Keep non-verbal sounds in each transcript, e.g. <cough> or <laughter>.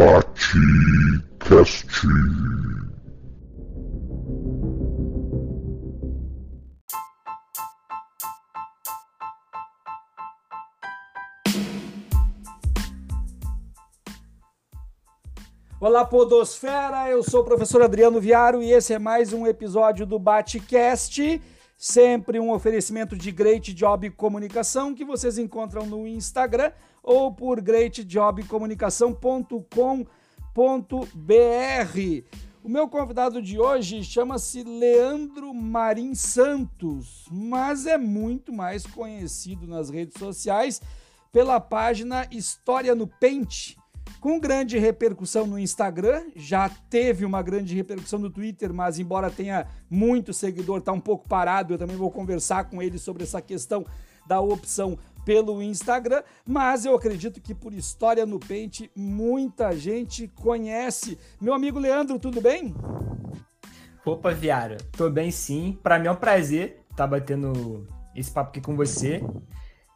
Batcast. Olá, Podosfera! Eu sou o professor Adriano Viaro e esse é mais um episódio do Batcast. Sempre um oferecimento de Great Job Comunicação que vocês encontram no Instagram ou por greatjobcomunicação.com.br. O meu convidado de hoje chama-se Leandro Marim Santos, mas é muito mais conhecido nas redes sociais pela página História no Pente com grande repercussão no Instagram, já teve uma grande repercussão no Twitter, mas embora tenha muito seguidor, está um pouco parado. Eu também vou conversar com ele sobre essa questão da opção pelo Instagram, mas eu acredito que por história no pente muita gente conhece. Meu amigo Leandro, tudo bem? Opa, Viara, tô bem sim. Para mim é um prazer estar tá batendo esse papo aqui com você.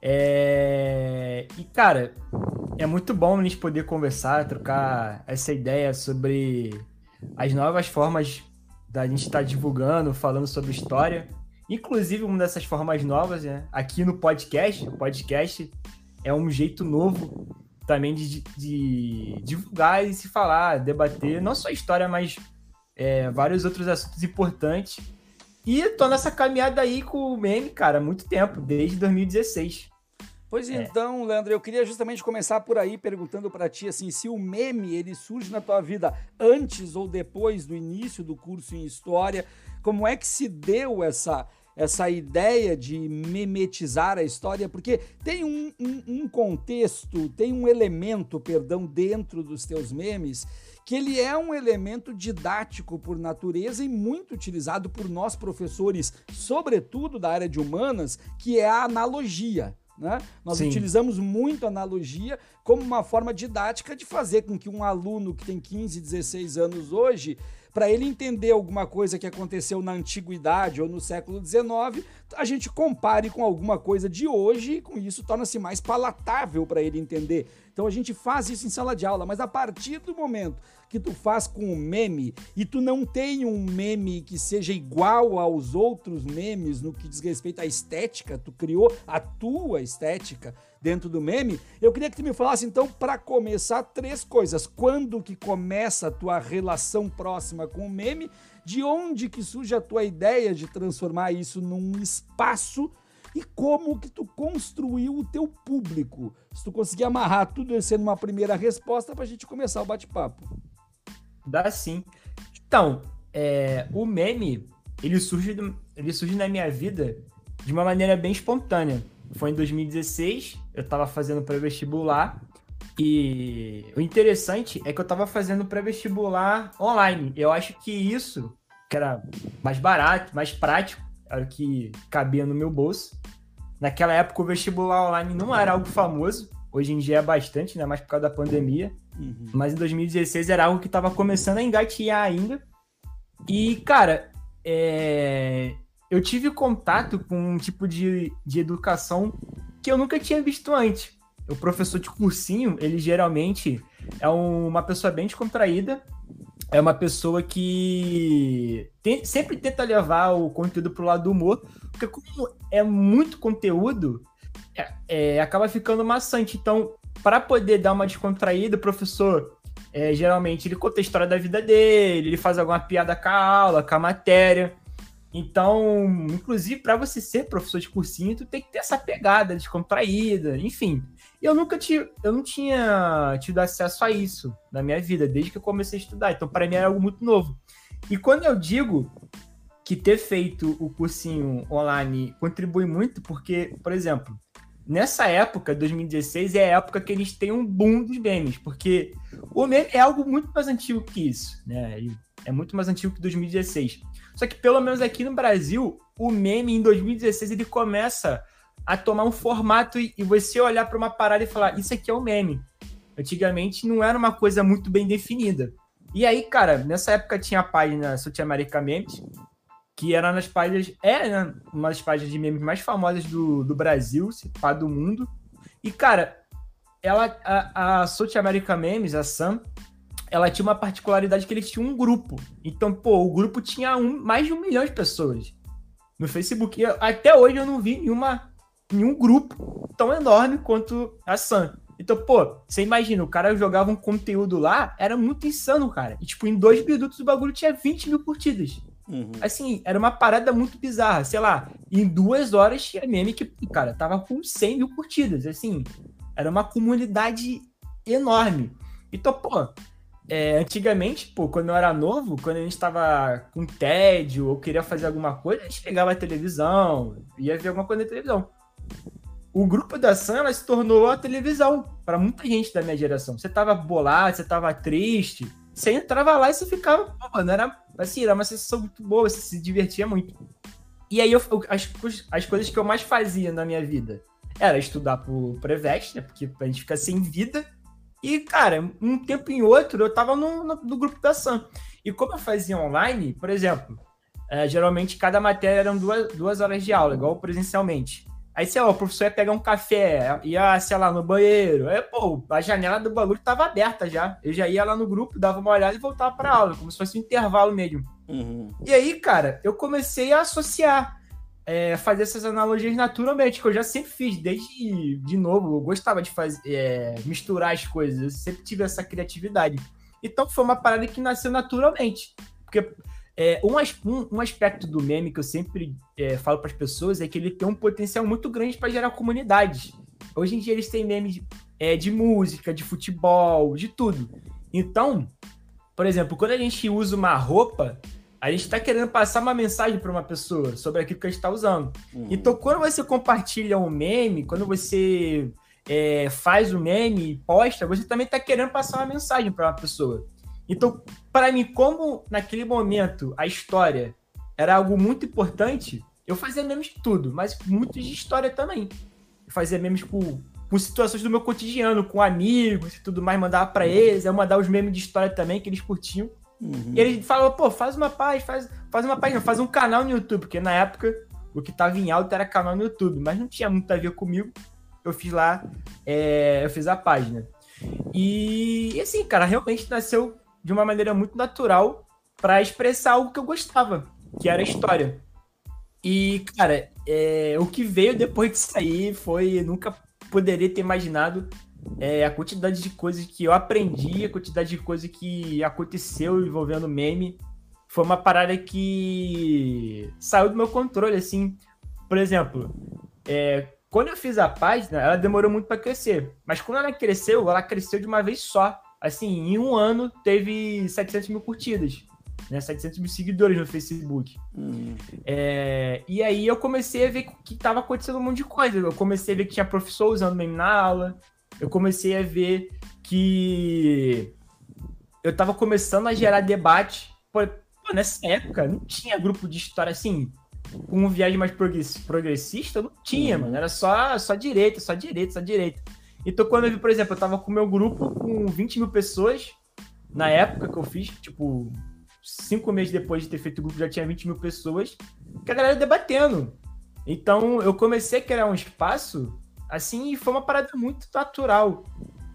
É... E, cara, é muito bom a gente poder conversar, trocar essa ideia sobre as novas formas da gente estar tá divulgando, falando sobre história. Inclusive, uma dessas formas novas, né? Aqui no podcast, o podcast é um jeito novo também de, de divulgar e se falar, debater, não só história, mas é, vários outros assuntos importantes. E tô nessa caminhada aí com o meme, cara, há muito tempo, desde 2016. Pois é. então, Leandro, eu queria justamente começar por aí perguntando para ti assim, se o meme ele surge na tua vida antes ou depois do início do curso em história, como é que se deu essa essa ideia de memetizar a história, porque tem um, um, um, contexto, tem um elemento, perdão, dentro dos teus memes, que ele é um elemento didático por natureza e muito utilizado por nós professores, sobretudo da área de humanas, que é a analogia. Né? Nós Sim. utilizamos muito analogia como uma forma didática de fazer com que um aluno que tem 15, 16 anos hoje, para ele entender alguma coisa que aconteceu na antiguidade ou no século XIX, a gente compare com alguma coisa de hoje e com isso torna-se mais palatável para ele entender. Então a gente faz isso em sala de aula, mas a partir do momento que tu faz com o meme e tu não tem um meme que seja igual aos outros memes no que diz respeito à estética, tu criou a tua estética dentro do meme, eu queria que tu me falasse então para começar três coisas. Quando que começa a tua relação próxima com o meme? De onde que surge a tua ideia de transformar isso num espaço e como que tu construiu o teu público. Se tu conseguir amarrar tudo isso numa primeira resposta para a gente começar o bate-papo. Dá sim. Então, é, o meme, ele surge, ele surge na minha vida de uma maneira bem espontânea. Foi em 2016, eu estava fazendo pré-vestibular e o interessante é que eu estava fazendo pré-vestibular online. Eu acho que isso, que era mais barato, mais prático, era o que cabia no meu bolso. Naquela época o vestibular online não era algo famoso, hoje em dia é bastante, né? Mais por causa da pandemia. Uhum. Mas em 2016 era algo que estava começando a engatear ainda. E, cara, é... eu tive contato com um tipo de, de educação que eu nunca tinha visto antes. O professor de cursinho, ele geralmente é uma pessoa bem descontraída, é uma pessoa que tem, sempre tenta levar o conteúdo pro lado do humor, porque como é muito conteúdo, é, é, acaba ficando maçante. Então, para poder dar uma descontraída, o professor é, geralmente ele conta a história da vida dele, ele faz alguma piada com a aula, com a matéria. Então, inclusive, para você ser professor de cursinho, tu tem que ter essa pegada descontraída, enfim. Eu nunca tive, eu não tinha tido acesso a isso na minha vida, desde que eu comecei a estudar. Então, para mim era algo muito novo. E quando eu digo que ter feito o cursinho online contribui muito, porque, por exemplo, nessa época, 2016, é a época que eles têm um boom dos memes, porque o meme é algo muito mais antigo que isso, né? É muito mais antigo que 2016. Só que pelo menos aqui no Brasil, o meme em 2016 ele começa a tomar um formato e, você olhar para uma parada e falar, isso aqui é um meme. Antigamente não era uma coisa muito bem definida. E aí, cara, nessa época tinha a página Sul-America Memes, que era nas páginas, é né, uma das páginas de memes mais famosas do, do Brasil, se pá, do mundo. E, cara, ela, a, a America Memes, a Sam, ela tinha uma particularidade que eles tinham um grupo. Então, pô, o grupo tinha um, mais de um milhão de pessoas no Facebook. E até hoje eu não vi nenhuma, nenhum grupo tão enorme quanto a Sam. Então, pô, você imagina, o cara jogava um conteúdo lá, era muito insano, cara. E, tipo, em dois minutos o bagulho tinha 20 mil curtidas. Uhum. Assim, era uma parada muito bizarra. Sei lá, em duas horas tinha meme que, cara, tava com 100 mil curtidas. Assim, era uma comunidade enorme. Então, pô, é, antigamente, pô, quando eu era novo, quando a gente tava com tédio ou queria fazer alguma coisa, a gente pegava a televisão, ia ver alguma coisa na televisão o grupo da Sam se tornou a televisão para muita gente da minha geração. Você tava bolado, você tava triste, você entrava lá e você ficava, pô, mano, era assim, era uma sensação muito boa, você se divertia muito. E aí eu, as, as coisas que eu mais fazia na minha vida era estudar pro Prevest, né? Porque a gente fica sem vida. E, cara, um tempo em outro eu tava no, no, no grupo da Sam. E como eu fazia online, por exemplo, é, geralmente cada matéria eram duas, duas horas de aula, igual presencialmente. Aí, sei lá, o professor ia pegar um café, ia, sei lá, no banheiro. Aí, pô, a janela do bagulho tava aberta já. Eu já ia lá no grupo, dava uma olhada e voltava pra aula, como se fosse um intervalo mesmo. Uhum. E aí, cara, eu comecei a associar, é, fazer essas analogias naturalmente, que eu já sempre fiz, desde de novo. Eu gostava de fazer, é, misturar as coisas, eu sempre tive essa criatividade. Então, foi uma parada que nasceu naturalmente. Porque é, um, um, aspecto do meme que eu sempre é, falo para as pessoas é que ele tem um potencial muito grande para gerar comunidades. Hoje em dia eles têm memes de, é, de música, de futebol, de tudo. Então, por exemplo, quando a gente usa uma roupa, a gente está querendo passar uma mensagem para uma pessoa sobre aquilo que a gente está usando. Uhum. Então, quando você compartilha um meme, quando você é, faz o um meme e posta, você também está querendo passar uma mensagem para uma pessoa. Então, para mim, como naquele momento a história era algo muito importante, eu fazia memes de tudo, mas muito de história também. Eu fazia memes com, com situações do meu cotidiano, com amigos e tudo mais, mandava para eles, eu mandava os memes de história também, que eles curtiam. Uhum. E eles falavam, pô, faz uma página, faz, faz uma página, faz um canal no YouTube, porque na época o que tava em alta era canal no YouTube, mas não tinha muito a ver comigo. Eu fiz lá, é, eu fiz a página. E, assim, cara, realmente nasceu de uma maneira muito natural para expressar algo que eu gostava, que era história. E, cara, é, o que veio depois disso aí foi. Nunca poderia ter imaginado é, a quantidade de coisas que eu aprendi, a quantidade de coisas que aconteceu envolvendo meme. Foi uma parada que saiu do meu controle, assim. Por exemplo, é, quando eu fiz a página, ela demorou muito para crescer. Mas quando ela cresceu, ela cresceu de uma vez só assim, em um ano teve 700 mil curtidas, né? 700 mil seguidores no Facebook. Uhum. É, e aí eu comecei a ver que estava acontecendo um monte de coisa. Eu comecei a ver que tinha professor usando meme na aula. Eu comecei a ver que eu estava começando a gerar debate. Pô, nessa época não tinha grupo de história assim, com viagem mais progressista, não tinha, mano. Era só, só direita, só direita, só direita. Então, quando eu vi, por exemplo, eu tava com meu grupo com 20 mil pessoas, na época que eu fiz, tipo, cinco meses depois de ter feito o grupo, já tinha 20 mil pessoas, que a galera debatendo. Então, eu comecei a criar um espaço, assim, e foi uma parada muito natural.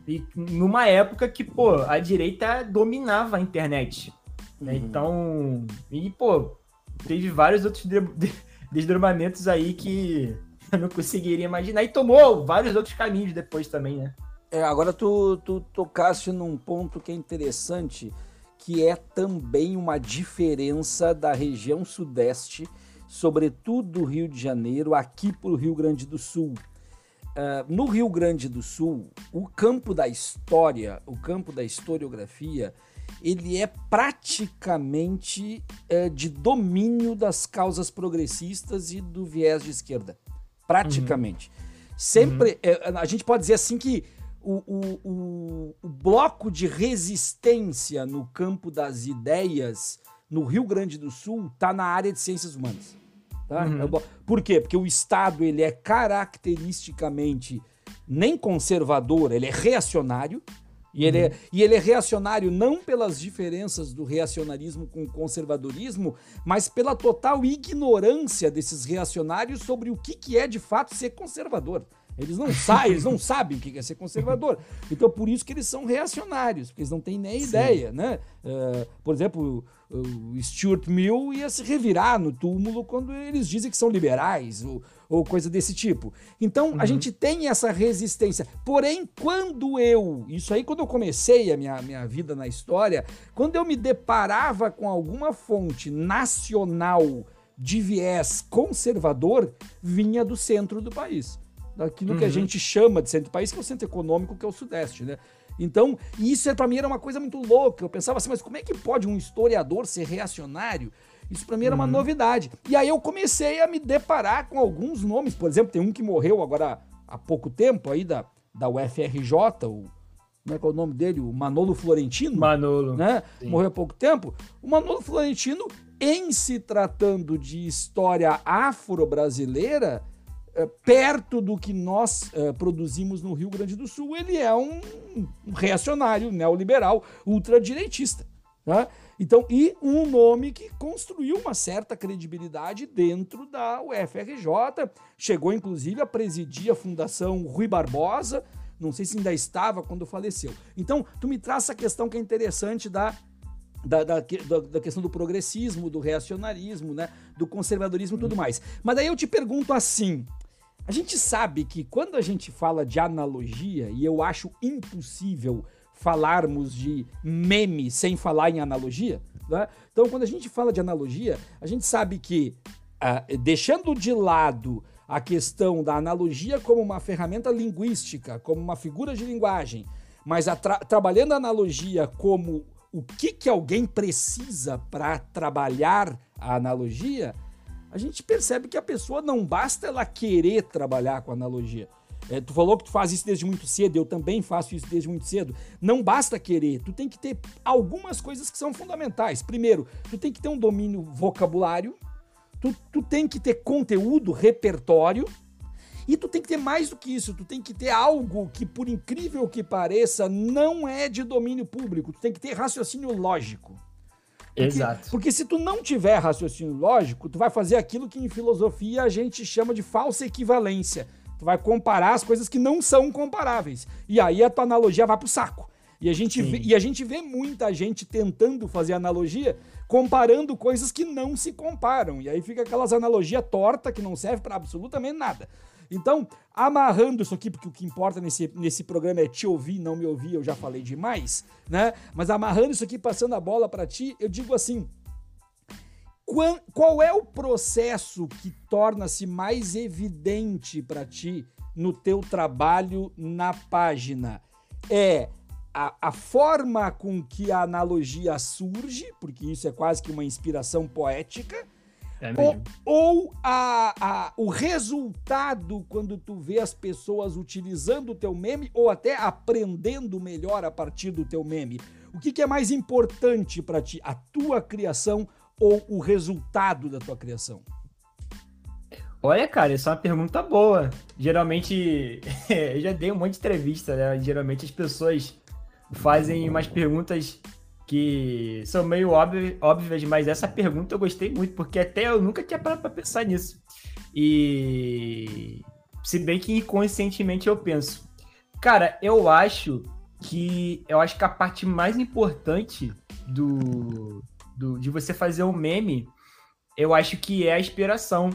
E numa época que, pô, a direita dominava a internet. Né? Uhum. Então, e, pô, teve vários outros desdobramentos aí que <laughs> eu não conseguiria imaginar. E tomou vários outros caminhos depois também, né? É, agora tu, tu tocaste num ponto que é interessante, que é também uma diferença da região sudeste, sobretudo do Rio de Janeiro, aqui para o Rio Grande do Sul. Uh, no Rio Grande do Sul, o campo da história, o campo da historiografia, ele é praticamente uh, de domínio das causas progressistas e do viés de esquerda praticamente. Uhum. Sempre, uhum. É, a gente pode dizer assim que o, o, o, o, bloco de resistência no campo das ideias no Rio Grande do Sul está na área de ciências humanas. Tá? Uhum. Por quê? Porque o Estado ele é caracteristicamente nem conservador, ele é reacionário. E, ele é, uhum. e ele é reacionário não pelas diferenças do reacionarismo com o conservadorismo, mas pela total ignorância desses reacionários sobre o que, que é de fato ser conservador. Eles não, <laughs> sa eles não sabem o que é ser conservador. Então, por isso que eles são reacionários, porque eles não têm nem Sim. ideia, né? Uh, por exemplo, o Stuart Mill ia se revirar no túmulo quando eles dizem que são liberais ou, ou coisa desse tipo. Então, uhum. a gente tem essa resistência. Porém, quando eu, isso aí quando eu comecei a minha, minha vida na história, quando eu me deparava com alguma fonte nacional de viés conservador, vinha do centro do país daquilo uhum. que a uhum. gente chama de centro do país, que é o centro econômico, que é o Sudeste, né? Então, isso é, para mim era uma coisa muito louca. Eu pensava assim, mas como é que pode um historiador ser reacionário? Isso para mim era uma uhum. novidade. E aí eu comecei a me deparar com alguns nomes. Por exemplo, tem um que morreu agora há pouco tempo aí da, da UFRJ, o, como é que é o nome dele? O Manolo Florentino. Manolo. Né? Morreu há pouco tempo. O Manolo Florentino, em se tratando de história afro-brasileira, perto do que nós uh, produzimos no Rio Grande do Sul, ele é um, reacionário, neoliberal, ultradireitista. Tá? Então, e um nome que construiu uma certa credibilidade dentro da UFRJ, chegou inclusive a presidir a Fundação Rui Barbosa, não sei se ainda estava quando faleceu. Então, tu me traz essa questão que é interessante da da, da, da, questão do progressismo, do reacionarismo, né? do conservadorismo e tudo mais. Mas daí eu te pergunto assim: a gente sabe que quando a gente fala de analogia, e eu acho impossível falarmos de meme sem falar em analogia, né? então quando a gente fala de analogia, a gente sabe que, uh, deixando de lado a questão da analogia como uma ferramenta linguística, como uma figura de linguagem, mas a tra trabalhando a analogia como o que, que alguém precisa para trabalhar a analogia, a gente percebe que a pessoa não basta ela querer trabalhar com analogia. É, tu falou que tu faz isso desde muito cedo, eu também faço isso desde muito cedo. Não basta querer, tu tem que ter algumas coisas que são fundamentais. Primeiro, tu tem que ter um domínio vocabulário, tu, tu tem que ter conteúdo, repertório, e tu tem que ter mais do que isso, tu tem que ter algo que, por incrível que pareça, não é de domínio público, tu tem que ter raciocínio lógico. Porque, Exato. Porque se tu não tiver raciocínio lógico, tu vai fazer aquilo que em filosofia a gente chama de falsa equivalência. Tu vai comparar as coisas que não são comparáveis. E aí a tua analogia vai pro saco. E a gente, vê, e a gente vê muita gente tentando fazer analogia comparando coisas que não se comparam. E aí fica aquelas analogia torta que não serve para absolutamente nada. Então, amarrando isso aqui, porque o que importa nesse, nesse programa é te ouvir, não me ouvir, eu já falei demais, né? Mas amarrando isso aqui, passando a bola para ti, eu digo assim: qual é o processo que torna-se mais evidente para ti no teu trabalho na página? É a, a, forma com que a analogia surge, porque isso é quase que uma inspiração poética, é ou, ou a, a, o resultado quando tu vê as pessoas utilizando o teu meme ou até aprendendo melhor a partir do teu meme. O que, que é mais importante para ti, a tua criação ou o resultado da tua criação? Olha, cara, essa é uma pergunta boa. Geralmente, <laughs> eu já dei um monte de entrevista, né? Geralmente as pessoas fazem umas perguntas que são meio óbvias, mas essa pergunta eu gostei muito, porque até eu nunca tinha parado para pensar nisso. E se bem que inconscientemente eu penso, cara, eu acho que eu acho que a parte mais importante do, do de você fazer um meme, eu acho que é a inspiração.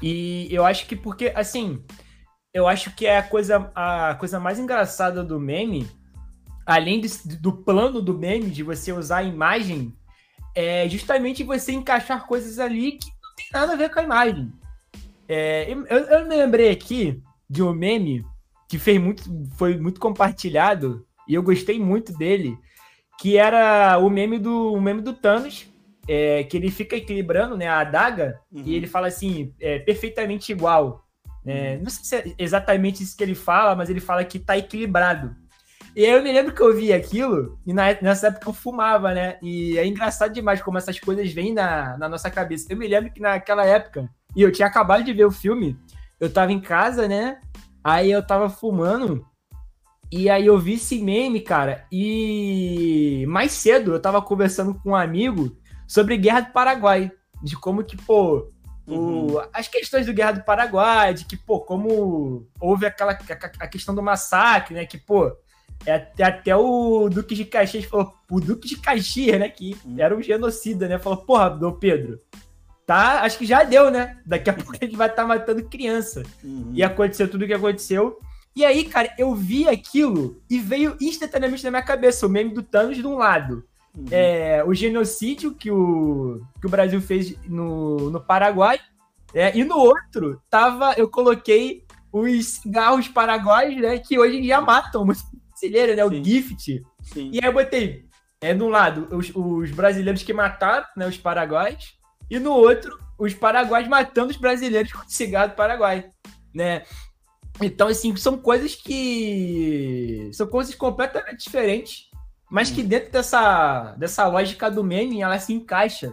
E eu acho que porque assim, eu acho que é a coisa a coisa mais engraçada do meme além de, do plano do meme, de você usar a imagem, é justamente você encaixar coisas ali que não tem nada a ver com a imagem. É, eu, eu me lembrei aqui de um meme que fez muito, foi muito compartilhado e eu gostei muito dele, que era o meme do, o meme do Thanos, é, que ele fica equilibrando né, a adaga uhum. e ele fala assim, é, perfeitamente igual. É, não sei se é exatamente isso que ele fala, mas ele fala que está equilibrado. E aí eu me lembro que eu vi aquilo, e na, nessa época eu fumava, né? E é engraçado demais como essas coisas vêm na, na nossa cabeça. Eu me lembro que naquela época, e eu tinha acabado de ver o filme, eu tava em casa, né? Aí eu tava fumando, e aí eu vi esse meme, cara, e mais cedo eu tava conversando com um amigo sobre Guerra do Paraguai, de como que, pô, Uhum. O, as questões do Guerra do Paraguai, de que, pô, como houve aquela a, a questão do massacre, né? Que, pô, é, até o Duque de Caxias falou, o Duque de Caxias, né? Que uhum. era um genocida, né? Falou, porra, Dom Pedro, tá? Acho que já deu, né? Daqui a <laughs> pouco a gente vai estar tá matando criança. Uhum. E aconteceu tudo o que aconteceu. E aí, cara, eu vi aquilo e veio instantaneamente na minha cabeça o meme do Thanos de um lado. Uhum. É, o genocídio que o, que o Brasil fez no, no Paraguai. É, e no outro, tava, eu coloquei os cigarros paraguaios, né? Que hoje dia matam muito brasileiro, né? O Sim. Gift. Sim. E aí eu botei, é, de um lado, os, os brasileiros que mataram, né? Os paraguaios. E no outro, os paraguaios matando os brasileiros com cigarro do Paraguai, né? Então, assim, são coisas que. São coisas completamente diferentes, mas que dentro dessa, dessa lógica do meme ela se encaixa.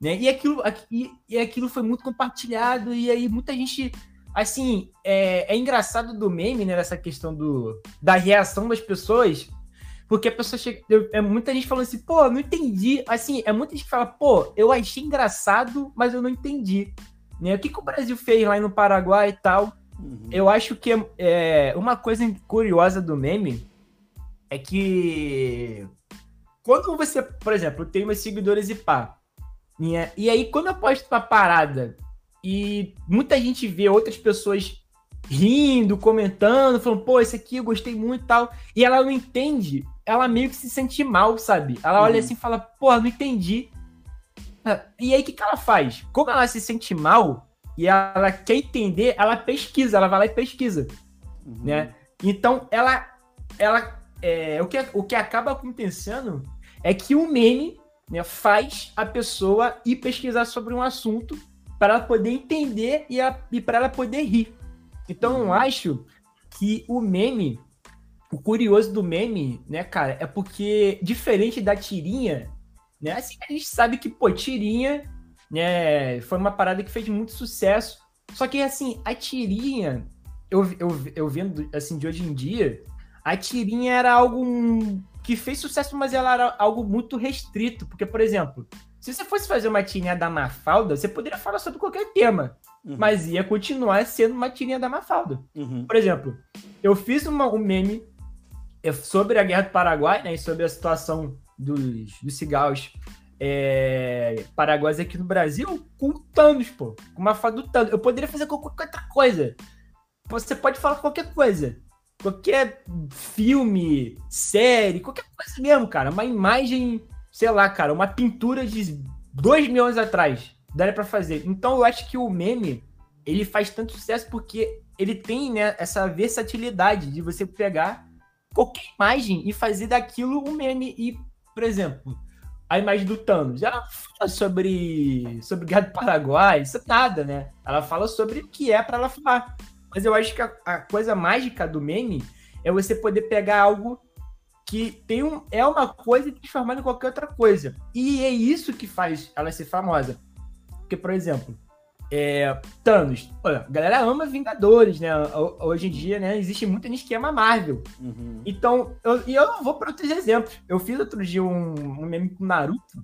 Né? E, aquilo, e, e aquilo foi muito compartilhado, e aí muita gente. Assim, é, é engraçado do meme, né? Essa questão do, da reação das pessoas, porque a pessoa chega. É muita gente falando assim, pô, não entendi. Assim, é muita gente que fala, pô, eu achei engraçado, mas eu não entendi. Né? O que, que o Brasil fez lá no Paraguai e tal? Uhum. Eu acho que é, uma coisa curiosa do meme é que quando você, por exemplo, tem meus seguidores e pá, né? e aí quando eu posto uma parada e muita gente vê outras pessoas rindo, comentando, falando, pô, esse aqui eu gostei muito e tal, e ela não entende, ela meio que se sente mal, sabe? Ela olha uhum. assim e fala, pô, não entendi. E aí o que, que ela faz? Como ela se sente mal, e ela quer entender, ela pesquisa, ela vai lá e pesquisa, uhum. né? Então, ela, ela é, o, que, o que acaba acontecendo é que o meme né, faz a pessoa ir pesquisar sobre um assunto para ela poder entender e, e para ela poder rir. Então, eu uhum. acho que o meme, o curioso do meme, né, cara, é porque, diferente da tirinha, né, assim, a gente sabe que, pô, tirinha né? Foi uma parada que fez muito sucesso. Só que, assim, a tirinha, eu, eu, eu vendo, assim, de hoje em dia, a tirinha era algo que fez sucesso, mas ela era algo muito restrito. Porque, por exemplo, se você fosse fazer uma tirinha da Mafalda, você poderia falar sobre qualquer tema. Uhum. Mas ia continuar sendo uma tirinha da Mafalda. Uhum. Por exemplo, eu fiz uma, um meme é, sobre a Guerra do Paraguai, né? E sobre a situação dos, dos cigarros é, Paraguaios aqui no Brasil com Thanos, pô. Com uma foto do Thanos. Eu poderia fazer qualquer outra coisa. Você pode falar qualquer coisa. Qualquer filme, série, qualquer coisa mesmo, cara. Uma imagem, sei lá, cara, uma pintura de dois mil anos atrás. Daria para fazer. Então eu acho que o meme, ele faz tanto sucesso porque ele tem, né, essa versatilidade de você pegar qualquer imagem e fazer daquilo um meme. E, por exemplo, a imagem do Thanos. Ela fala sobre, sobre Guerra do Paraguai, isso é nada, né? Ela fala sobre o que é para ela falar. Mas eu acho que a, a, coisa mágica do meme é você poder pegar algo que tem um, é uma coisa e transformar em qualquer outra coisa. E é isso que faz ela ser famosa. Porque, por exemplo, é, Thanos. Olha, a galera ama Vingadores, né? Hoje em dia, né? Existe muita gente que ama Marvel. Uhum. Então, eu, e eu não vou para outros exemplos. Eu fiz outro dia um, um meme com Naruto.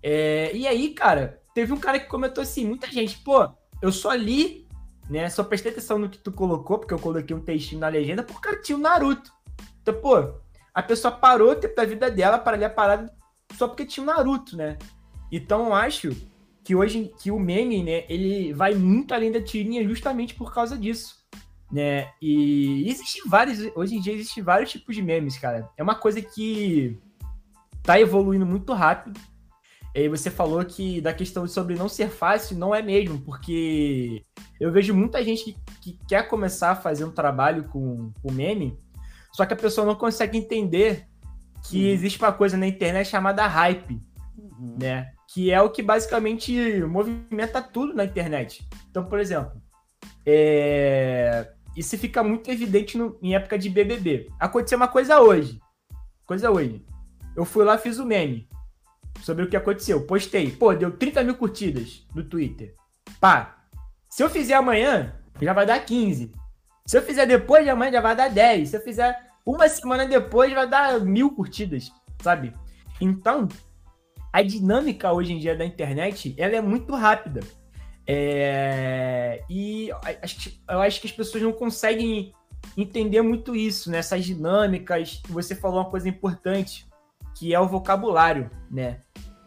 É, e aí, cara, teve um cara que comentou assim: muita gente, pô, eu só li, né? Só prestei atenção no que tu colocou, porque eu coloquei um textinho na legenda, porque tinha o Naruto. Então, pô, a pessoa parou o tempo da vida dela para ler a parada só porque tinha o Naruto, né? Então, eu acho que hoje que o meme, né, ele vai muito além da tirinha justamente por causa disso, né? E existem vários, hoje em dia existem vários tipos de memes, cara. É uma coisa que tá evoluindo muito rápido. E você falou que da questão sobre não ser fácil, não é mesmo, porque eu vejo muita gente que, que quer começar a fazer um trabalho com, com meme, só que a pessoa não consegue entender que uhum. existe uma coisa na internet chamada hype, uhum. né? que é o que basicamente movimenta tudo na internet. Então, por exemplo, é... isso fica muito evidente no... em época de BBB. Aconteceu uma coisa hoje. Coisa hoje. Eu fui lá, fiz o um meme sobre o que aconteceu. Postei. Pô, deu 30 mil curtidas no Twitter. Pá. Se eu fizer amanhã, já vai dar 15. Se eu fizer depois de amanhã, já vai dar 10. Se eu fizer uma semana depois, vai dar mil curtidas, sabe? Então, a dinâmica hoje em dia da internet ela é muito rápida. É, e eu acho que as pessoas não conseguem entender muito isso, né? Essas dinâmicas. Você falou uma coisa importante, que é o vocabulário, né?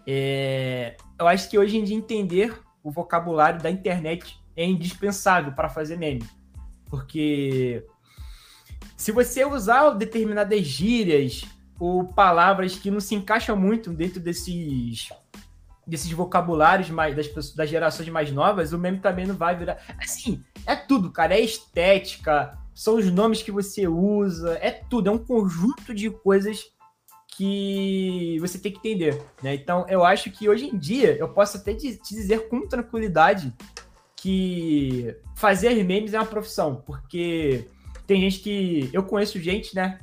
É, eu acho que hoje em dia entender o vocabulário da internet é indispensável para fazer meme. Porque se você usar determinadas gírias ou palavras que não se encaixam muito dentro desses desses vocabulários mais das, pessoas, das gerações mais novas, o meme também não vai virar. Assim, é tudo, cara. É estética, são os nomes que você usa, é tudo, é um conjunto de coisas que você tem que entender, né? Então, eu acho que hoje em dia eu posso até te dizer com tranquilidade que fazer memes é uma profissão, porque tem gente que eu conheço gente, né?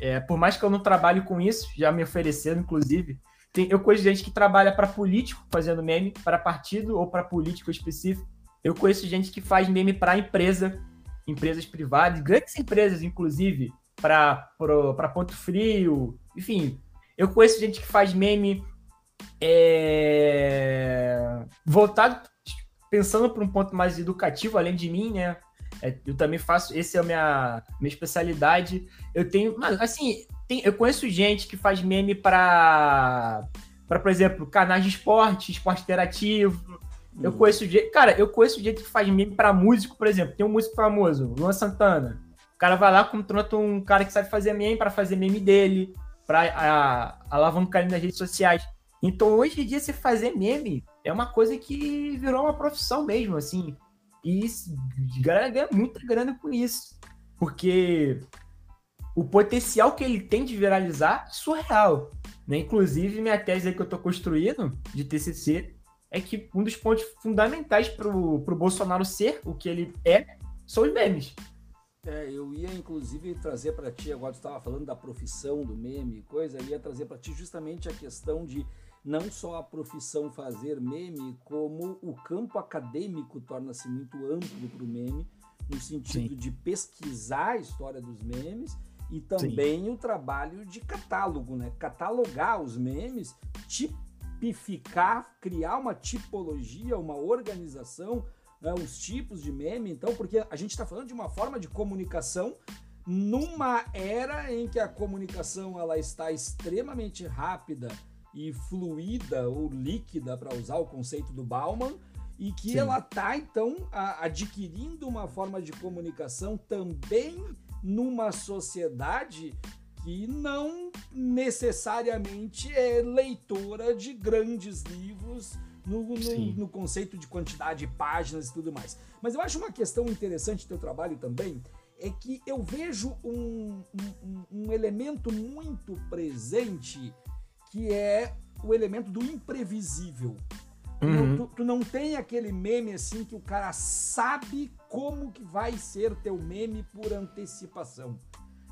É, por mais que eu não trabalhe com isso, já me ofereceram, inclusive. Tem, eu conheço gente que trabalha para político fazendo meme, para partido ou para político específico. Eu conheço gente que faz meme para empresa, empresas privadas, grandes empresas, inclusive, para Ponto Frio, enfim. Eu conheço gente que faz meme é, voltado, pensando para um ponto mais educativo, além de mim, né? É, eu também faço, esse é a minha, minha especialidade. Eu tenho, mas, assim, tem, eu conheço gente que faz meme para, para por exemplo, canais de esporte, esporte interativo, eu hum. conheço gente. Cara, eu conheço gente que faz meme pra músico, por exemplo. Tem um músico famoso, Luan Santana. O cara vai lá, contrata um cara que sabe fazer meme para fazer meme dele, pra a, alavancar ele nas redes sociais. Então, hoje em dia, você fazer meme é uma coisa que virou uma profissão mesmo, assim. E galera ganha muita grana com isso. Porque o potencial que ele tem de viralizar é surreal. Né? Inclusive, minha tese que eu tô construindo, de TCC, é que um dos pontos fundamentais para o Bolsonaro ser o que ele é são os memes. É, eu ia inclusive trazer para ti, agora tu estava falando da profissão do meme, coisa, eu ia trazer para ti justamente a questão de não só a profissão fazer meme, como o campo acadêmico torna-se muito amplo para o meme, no sentido Sim. de pesquisar a história dos memes e também Sim. o trabalho de catálogo, né? Catalogar os memes, tipificar, criar uma tipologia, uma organização, né, os tipos de meme, então, porque a gente está falando de uma forma de comunicação numa era em que a comunicação ela está extremamente rápida e fluida ou líquida, para usar o conceito do Bauman, e que Sim. ela está, então, a, adquirindo uma forma de comunicação também numa sociedade que não necessariamente é leitora de grandes livros no, no, no, conceito de quantidade de páginas e tudo mais. Mas eu acho uma questão interessante do teu trabalho também, é que eu vejo um, um, um elemento muito presente que é o elemento do imprevisível. Uhum. Tu, tu, não tem aquele meme assim que o cara sabe como que vai ser teu meme por antecipação.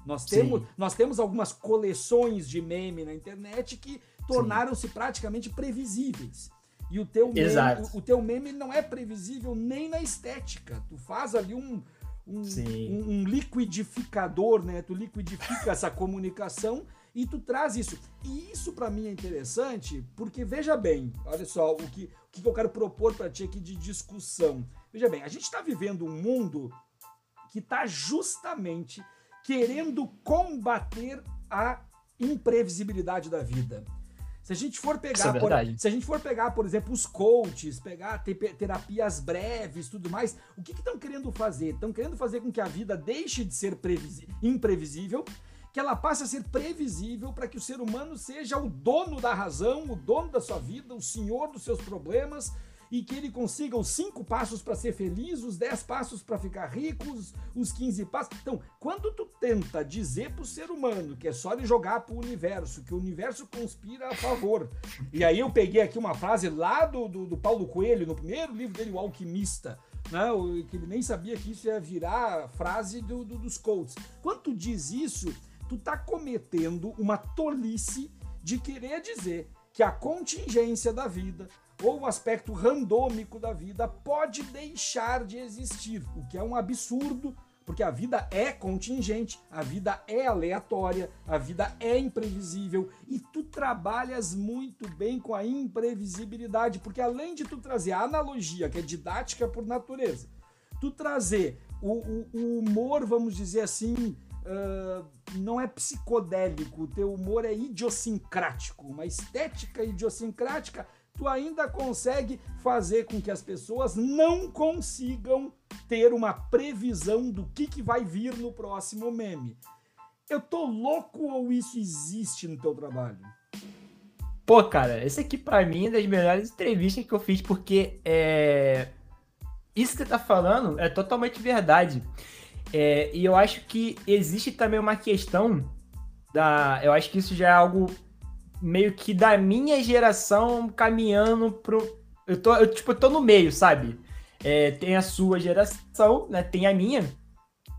Nós temos, nós temos algumas coleções de meme na internet que tornaram-se praticamente previsíveis. E o teu meme, o, o, teu meme não é previsível nem na estética. Tu faz ali um, um, um, um liquidificador, né? Tu liquidifica essa comunicação e tu traz isso. E isso para mim é interessante porque, veja bem, olha só o que, o que eu quero propor para ti aqui de discussão. Veja bem, a gente está vivendo um mundo que está justamente querendo combater a imprevisibilidade da vida. Se a gente for pegar, é por, se a gente for pegar, por exemplo, os coaches, pegar terapias breves, tudo mais, o que estão que querendo fazer? Estão querendo fazer com que a vida deixe de ser imprevisível, que ela passe a ser previsível para que o ser humano seja o dono da razão, o dono da sua vida, o senhor dos seus problemas, e que ele consiga os cinco passos para ser feliz, os dez passos para ficar rico, os, 15 passos. Então, quando tu tenta dizer para o ser humano que é só ele jogar para o universo, que o universo conspira a favor. E aí eu peguei aqui uma frase lá do, do, do Paulo Coelho, no primeiro livro dele, O Alquimista. Né, que ele nem sabia que isso ia virar frase do, do, dos coaches. Quando tu diz isso, tu tá cometendo uma tolice de querer dizer que a contingência da vida, ou o aspecto randômico da vida pode deixar de existir, o que é um absurdo, porque a vida é contingente, a vida é aleatória, a vida é imprevisível e tu trabalhas muito bem com a imprevisibilidade, porque além de tu trazer a analogia, que é didática por natureza, tu trazer o, o, o humor, vamos dizer assim, não é psicodélico, teu humor é idiosincrático, uma estética idiosincrática tu ainda consegue fazer com que as pessoas não consigam ter uma previsão do que, que vai vir no próximo meme. Eu tô louco ou isso existe no teu trabalho? Pô, cara, esse aqui para mim é das melhores entrevistas que eu fiz, porque é... isso que você tá falando é totalmente verdade. É, e eu acho que existe também uma questão da. Eu acho que isso já é algo meio que da minha geração caminhando pro. Eu tô, eu, tipo, eu tô no meio, sabe? É, tem a sua geração, né? Tem a minha.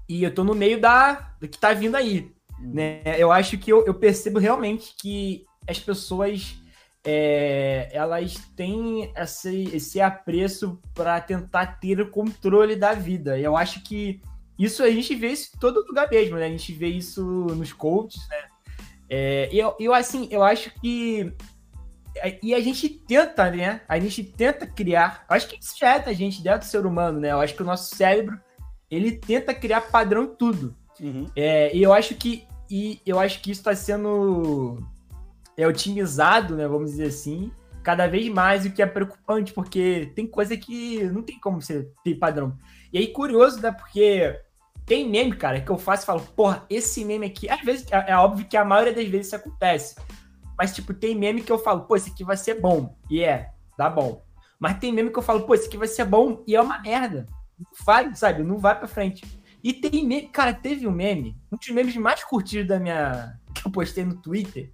E eu tô no meio da do que tá vindo aí. Uhum. Né? Eu acho que eu, eu percebo realmente que as pessoas é, elas têm esse, esse apreço para tentar ter o controle da vida. Eu acho que isso a gente vê isso em todo lugar mesmo, né? A gente vê isso nos coaches, né? É, eu, eu, assim, eu acho que. E a gente tenta, né? A gente tenta criar. Eu acho que isso já é da gente, dentro do ser humano, né? Eu acho que o nosso cérebro ele tenta criar padrão em tudo. Uhum. É, e eu acho que. E eu acho que isso está sendo é, otimizado, né? Vamos dizer assim, cada vez mais, o que é preocupante, porque tem coisa que não tem como você ter padrão. E aí, curioso, né? Porque tem meme, cara, que eu faço e falo, porra, esse meme aqui, às vezes, é, é, óbvio que a maioria das vezes isso acontece. Mas, tipo, tem meme que eu falo, pô, esse aqui vai ser bom. E é, dá bom. Mas tem meme que eu falo, pô, esse aqui vai ser bom e é uma merda. Não vai, sabe? Não vai pra frente. E tem meme, cara, teve um meme, um dos memes mais curtidos da minha. <laughs> que eu postei no Twitter.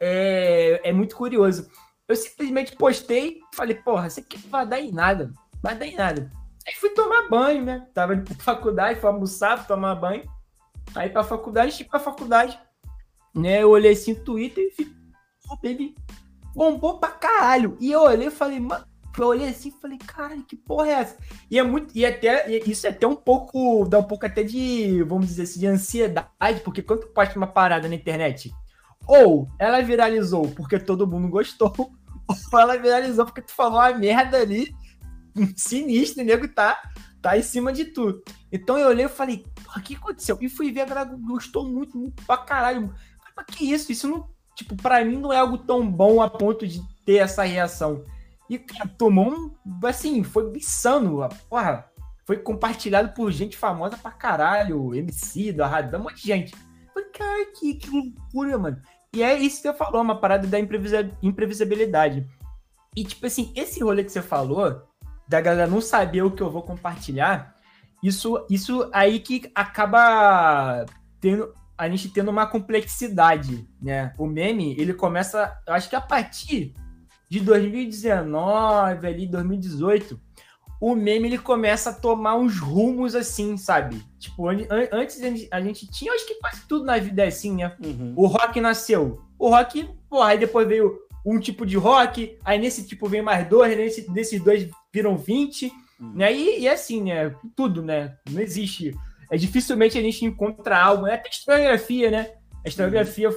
É, é muito curioso. Eu simplesmente postei e falei, porra, isso aqui não vai dar em nada. Vai dar em nada. Aí fui tomar banho, né? Tava indo pra <laughs> faculdade, fui almoçar, tomar banho. Aí pra faculdade, tipo pra faculdade. Né? Eu olhei assim no Twitter e fiquei, baby, bombou pra caralho. E eu olhei e falei, mano, eu olhei assim e falei, caralho, que porra é essa? E é muito, e até, isso é até um pouco, dá um pouco até de, vamos dizer assim, de ansiedade, porque quando tu posta uma parada na internet, ou ela viralizou porque todo mundo gostou, <laughs> ou ela viralizou porque tu falou uma merda ali <laughs> sinistro, o nego tá, tá em cima de tudo. Então eu olhei e falei, o que aconteceu? E fui ver, a galera gostou muito, muito pra caralho. Mas que isso? Isso não, tipo, pra mim não é algo tão bom a ponto de ter essa reação. E, cara, tomou um, assim, foi insano, porra. Foi compartilhado por gente famosa pra caralho, MC, da Radam, um monte de gente. Falei, cara, que, que loucura, mano. E é isso que você falou, uma parada da imprevisibilidade. E, tipo assim, esse rolê que você falou, da galera não saber o que eu vou compartilhar, isso, isso aí que acaba tendo a gente tendo uma complexidade, né? O meme, ele começa, eu acho que a partir de 2019, ali 2018, o meme ele começa a tomar uns rumos assim, sabe? Tipo, antes a gente tinha, acho que quase tudo na vida é assim, né? Uhum. O rock nasceu. O rock, pô, aí depois veio um tipo de rock, aí nesse tipo vem mais dois, nesse, desses dois viram 20, hum. né? E, e assim, né? Tudo, né? Não existe. É dificilmente a gente encontra algo, né? Até historiografia, né? A historiografia. Hum.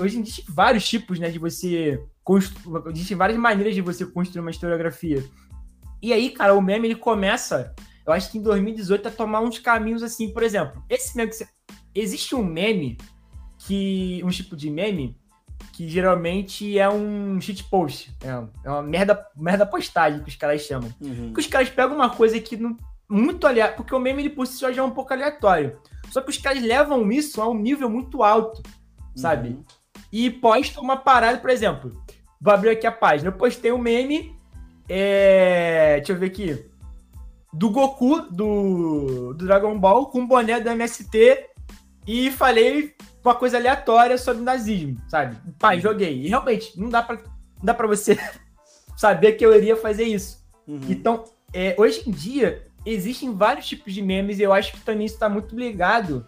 Hoje existe vários tipos, né? De você. Constru... Existem várias maneiras de você construir uma historiografia. E aí, cara, o meme ele começa, eu acho que em 2018, a tomar uns caminhos assim, por exemplo, esse meme que você... Existe um meme que. Um tipo de meme que geralmente é um shitpost. É, é uma merda, merda postagem que os caras chamam. Uhum. Que os caras pegam uma coisa que não, muito aleatório, porque o meme ele por si só já é um pouco aleatório. Só que os caras levam isso a um nível muito alto, sabe? Uhum. E postam uma parada, por exemplo. Vou abrir aqui a página. Eu postei um meme. É... Deixa eu ver aqui. Do Goku, do, do Dragon Ball, com o boné do MST. E falei uma coisa aleatória sobre nazismo, sabe? Pai, joguei. E realmente, não dá pra, não dá pra você <laughs> saber que eu iria fazer isso. Uhum. Então, é, hoje em dia, existem vários tipos de memes e eu acho que também isso tá muito ligado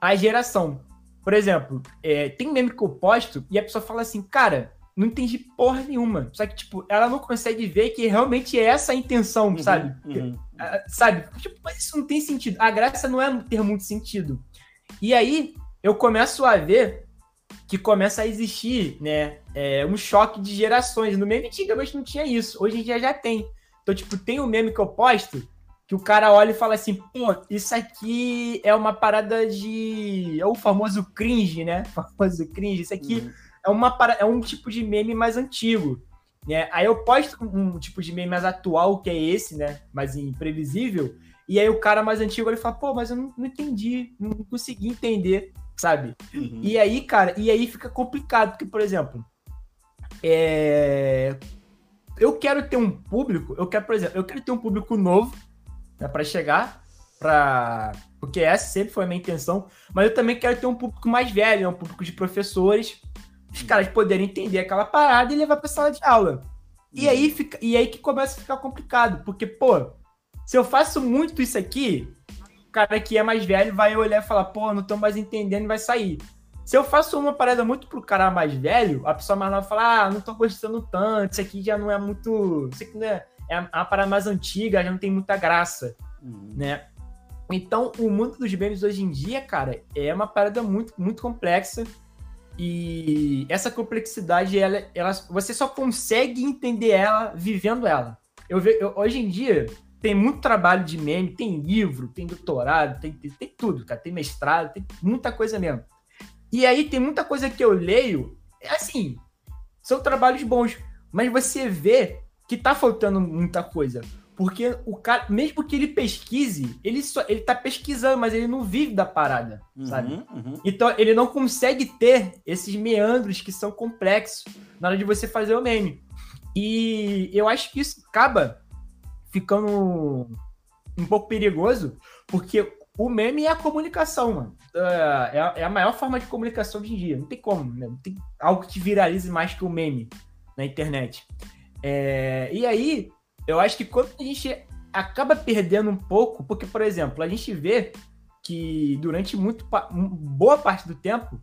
à geração. Por exemplo, é, tem meme que eu posto e a pessoa fala assim, cara, não entendi porra nenhuma. Só que, tipo, ela não consegue ver que realmente é essa a intenção, uhum, sabe? Uhum. Ah, sabe? Tipo, mas isso não tem sentido. A graça não é ter muito sentido. E aí eu começo a ver que começa a existir, né, é, um choque de gerações. No meme antigamente não tinha isso, hoje em dia já tem. Então, tipo, tem um meme que eu posto que o cara olha e fala assim, pô, isso aqui é uma parada de. É o famoso cringe, né? O <laughs> famoso cringe. Isso aqui uhum. é, uma, é um tipo de meme mais antigo. Né? Aí eu posto um tipo de meme mais atual, que é esse, né? Mais imprevisível. E aí o cara mais antigo ele fala, pô, mas eu não, não entendi, não consegui entender, sabe? Uhum. E aí, cara, e aí fica complicado, porque, por exemplo, é... eu quero ter um público, eu quero, por exemplo, eu quero ter um público novo né, para chegar, para porque essa sempre foi a minha intenção, mas eu também quero ter um público mais velho, né, um público de professores, os caras poderem entender aquela parada e levar para sala de aula. E aí fica, e aí que começa a ficar complicado, porque pô, se eu faço muito isso aqui, cara que é mais velho vai olhar e falar, pô, não tô mais entendendo e vai sair. Se eu faço uma parada muito pro cara mais velho, a pessoa mais nova fala, ah, não tô gostando tanto, isso aqui já não é muito. Isso aqui não é, é uma parada mais antiga, já não tem muita graça, uhum. né? Então, o mundo dos memes hoje em dia, cara, é uma parada muito, muito complexa. E essa complexidade, ela, ela, você só consegue entender ela vivendo ela. Eu, eu hoje em dia, tem muito trabalho de meme, tem livro, tem doutorado, tem, tem, tem, tudo, cara. Tem mestrado, tem muita coisa mesmo. E aí tem muita coisa que eu leio, é assim, são trabalhos bons, mas você vê que tá faltando muita coisa. Porque o cara, mesmo que ele pesquise, ele só ele tá pesquisando, mas ele não vive da parada, uhum, sabe? Uhum. Então ele não consegue ter esses meandros que são complexos na hora de você fazer o meme. E eu acho que isso acaba ficando um pouco perigoso, porque o meme é a comunicação, mano. É, é, é a maior forma de comunicação hoje em dia. Não tem como, né? Não tem algo que viralize mais que o meme na internet. É, e aí, eu acho que quando a gente acaba perdendo um pouco, porque, por exemplo, a gente vê que durante muito boa parte do tempo,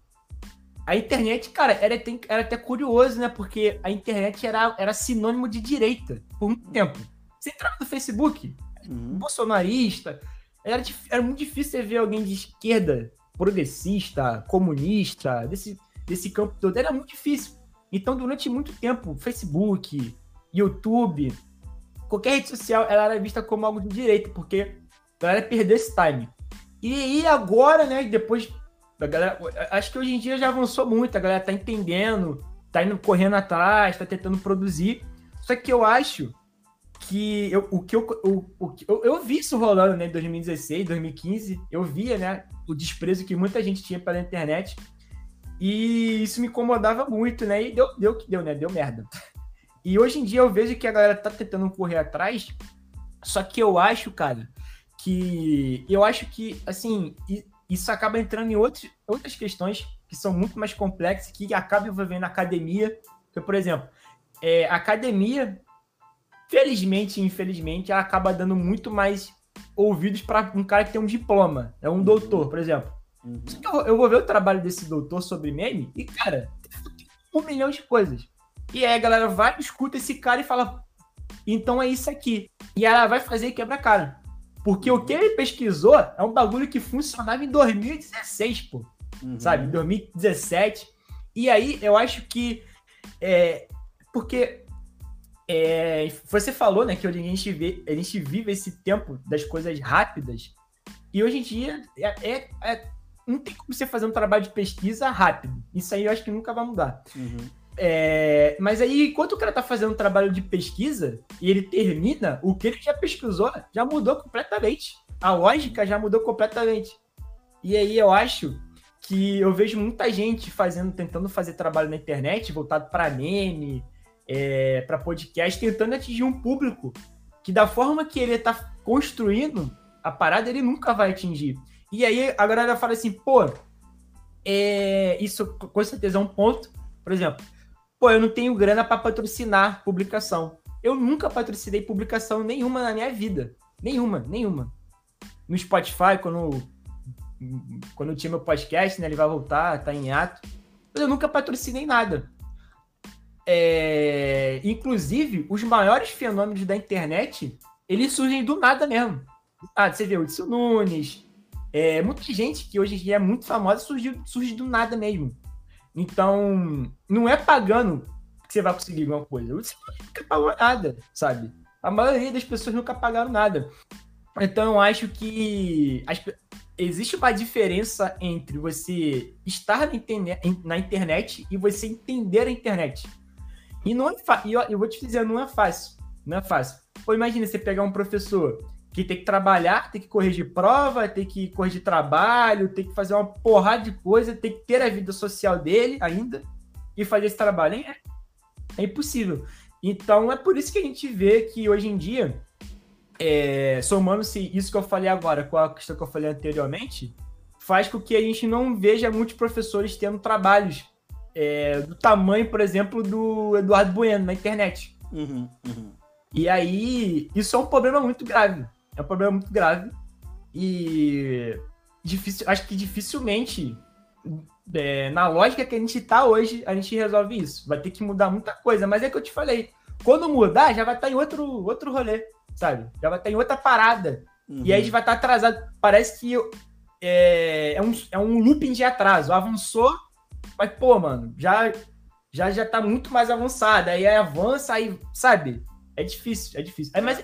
a internet, cara, era até, era até curioso, né? Porque a internet era, era sinônimo de direita por muito tempo. Você entrava no Facebook, uhum. bolsonarista, era, era muito difícil você ver alguém de esquerda, progressista, comunista, desse, desse campo todo. Era muito difícil. Então, durante muito tempo, Facebook, YouTube, qualquer rede social, ela era vista como algo de direito, porque a galera perdeu esse time. E aí, agora, né, depois a galera, acho que hoje em dia já avançou muito, a galera tá entendendo, tá indo correndo atrás, tá tentando produzir. Só que eu acho que eu, o que eu, eu, eu vi isso rolando né, em 2016, 2015, eu via né, o desprezo que muita gente tinha pela internet e isso me incomodava muito, né? E deu, deu o que deu, né? Deu merda. E hoje em dia eu vejo que a galera tá tentando correr atrás, só que eu acho, cara, que eu acho que, assim, isso acaba entrando em outros, outras questões que são muito mais complexas, que acabam envolvendo a academia. Porque, por exemplo, é, a academia felizmente e infelizmente, ela acaba dando muito mais ouvidos para um cara que tem um diploma. É um uhum. doutor, por exemplo. Uhum. Eu, eu, vou ver o trabalho desse doutor sobre meme e, cara, um milhão de coisas. E aí a galera vai, escuta esse cara e fala: então é isso aqui. E ela vai fazer e quebra a cara. Porque uhum. o que ele pesquisou é um bagulho que funcionava em 2016, pô. Uhum. Sabe? 2017. E aí eu acho que. É, porque é, você falou, né, que hoje a gente, vê, a gente vive esse tempo das coisas rápidas. E hoje em dia é, é, é, não tem como você fazer um trabalho de pesquisa rápido. Isso aí eu acho que nunca vai mudar. Uhum. É, mas aí, enquanto o cara tá fazendo um trabalho de pesquisa e ele termina, o que ele já pesquisou já mudou completamente. A lógica já mudou completamente. E aí eu acho que eu vejo muita gente fazendo, tentando fazer trabalho na internet voltado para meme, é, para podcast, tentando atingir um público que, da forma que ele está construindo a parada, ele nunca vai atingir. E aí a galera fala assim, pô, é, isso com certeza é um ponto. Por exemplo, pô, eu não tenho grana para patrocinar publicação. Eu nunca patrocinei publicação nenhuma na minha vida. Nenhuma, nenhuma. No Spotify, quando, quando eu tinha meu podcast, né? Ele vai voltar, tá em ato. Mas eu nunca patrocinei nada. É, inclusive, os maiores fenômenos da internet eles surgem do nada mesmo. Ah, você vê o Edson Nunes, é, muita gente que hoje em dia é muito famosa surge, surge do nada mesmo. Então, não é pagando que você vai conseguir alguma coisa. Você nunca pagou nada, sabe? A maioria das pessoas nunca pagaram nada. Então, eu acho que as, existe uma diferença entre você estar na na internet e você entender a internet. E não é. Eu, eu vou te dizer, não é fácil. Não é fácil. Pô, imagina você pegar um professor que tem que trabalhar, tem que corrigir prova, tem que corrigir trabalho, tem que fazer uma porrada de coisa, tem que ter a vida social dele ainda e fazer esse trabalho. É, é impossível. Então é por isso que a gente vê que hoje em dia, é, somando-se isso que eu falei agora com a questão que eu falei anteriormente, faz com que a gente não veja muitos professores tendo trabalhos é, do tamanho, por exemplo, do Eduardo Bueno na internet. Uhum, uhum. E aí, isso é um problema muito grave. É um problema muito grave. E difícil, acho que dificilmente, é, na lógica que a gente tá hoje, a gente resolve isso. Vai ter que mudar muita coisa, mas é que eu te falei. Quando mudar, já vai estar tá em outro, outro rolê, sabe? Já vai estar tá em outra parada. Uhum. E aí a gente vai estar tá atrasado. Parece que é, é, um, é um looping de atraso. Avançou, mas, pô, mano, já, já, já tá muito mais avançado. Aí avança, aí, sabe? É difícil, é difícil. Aí, mas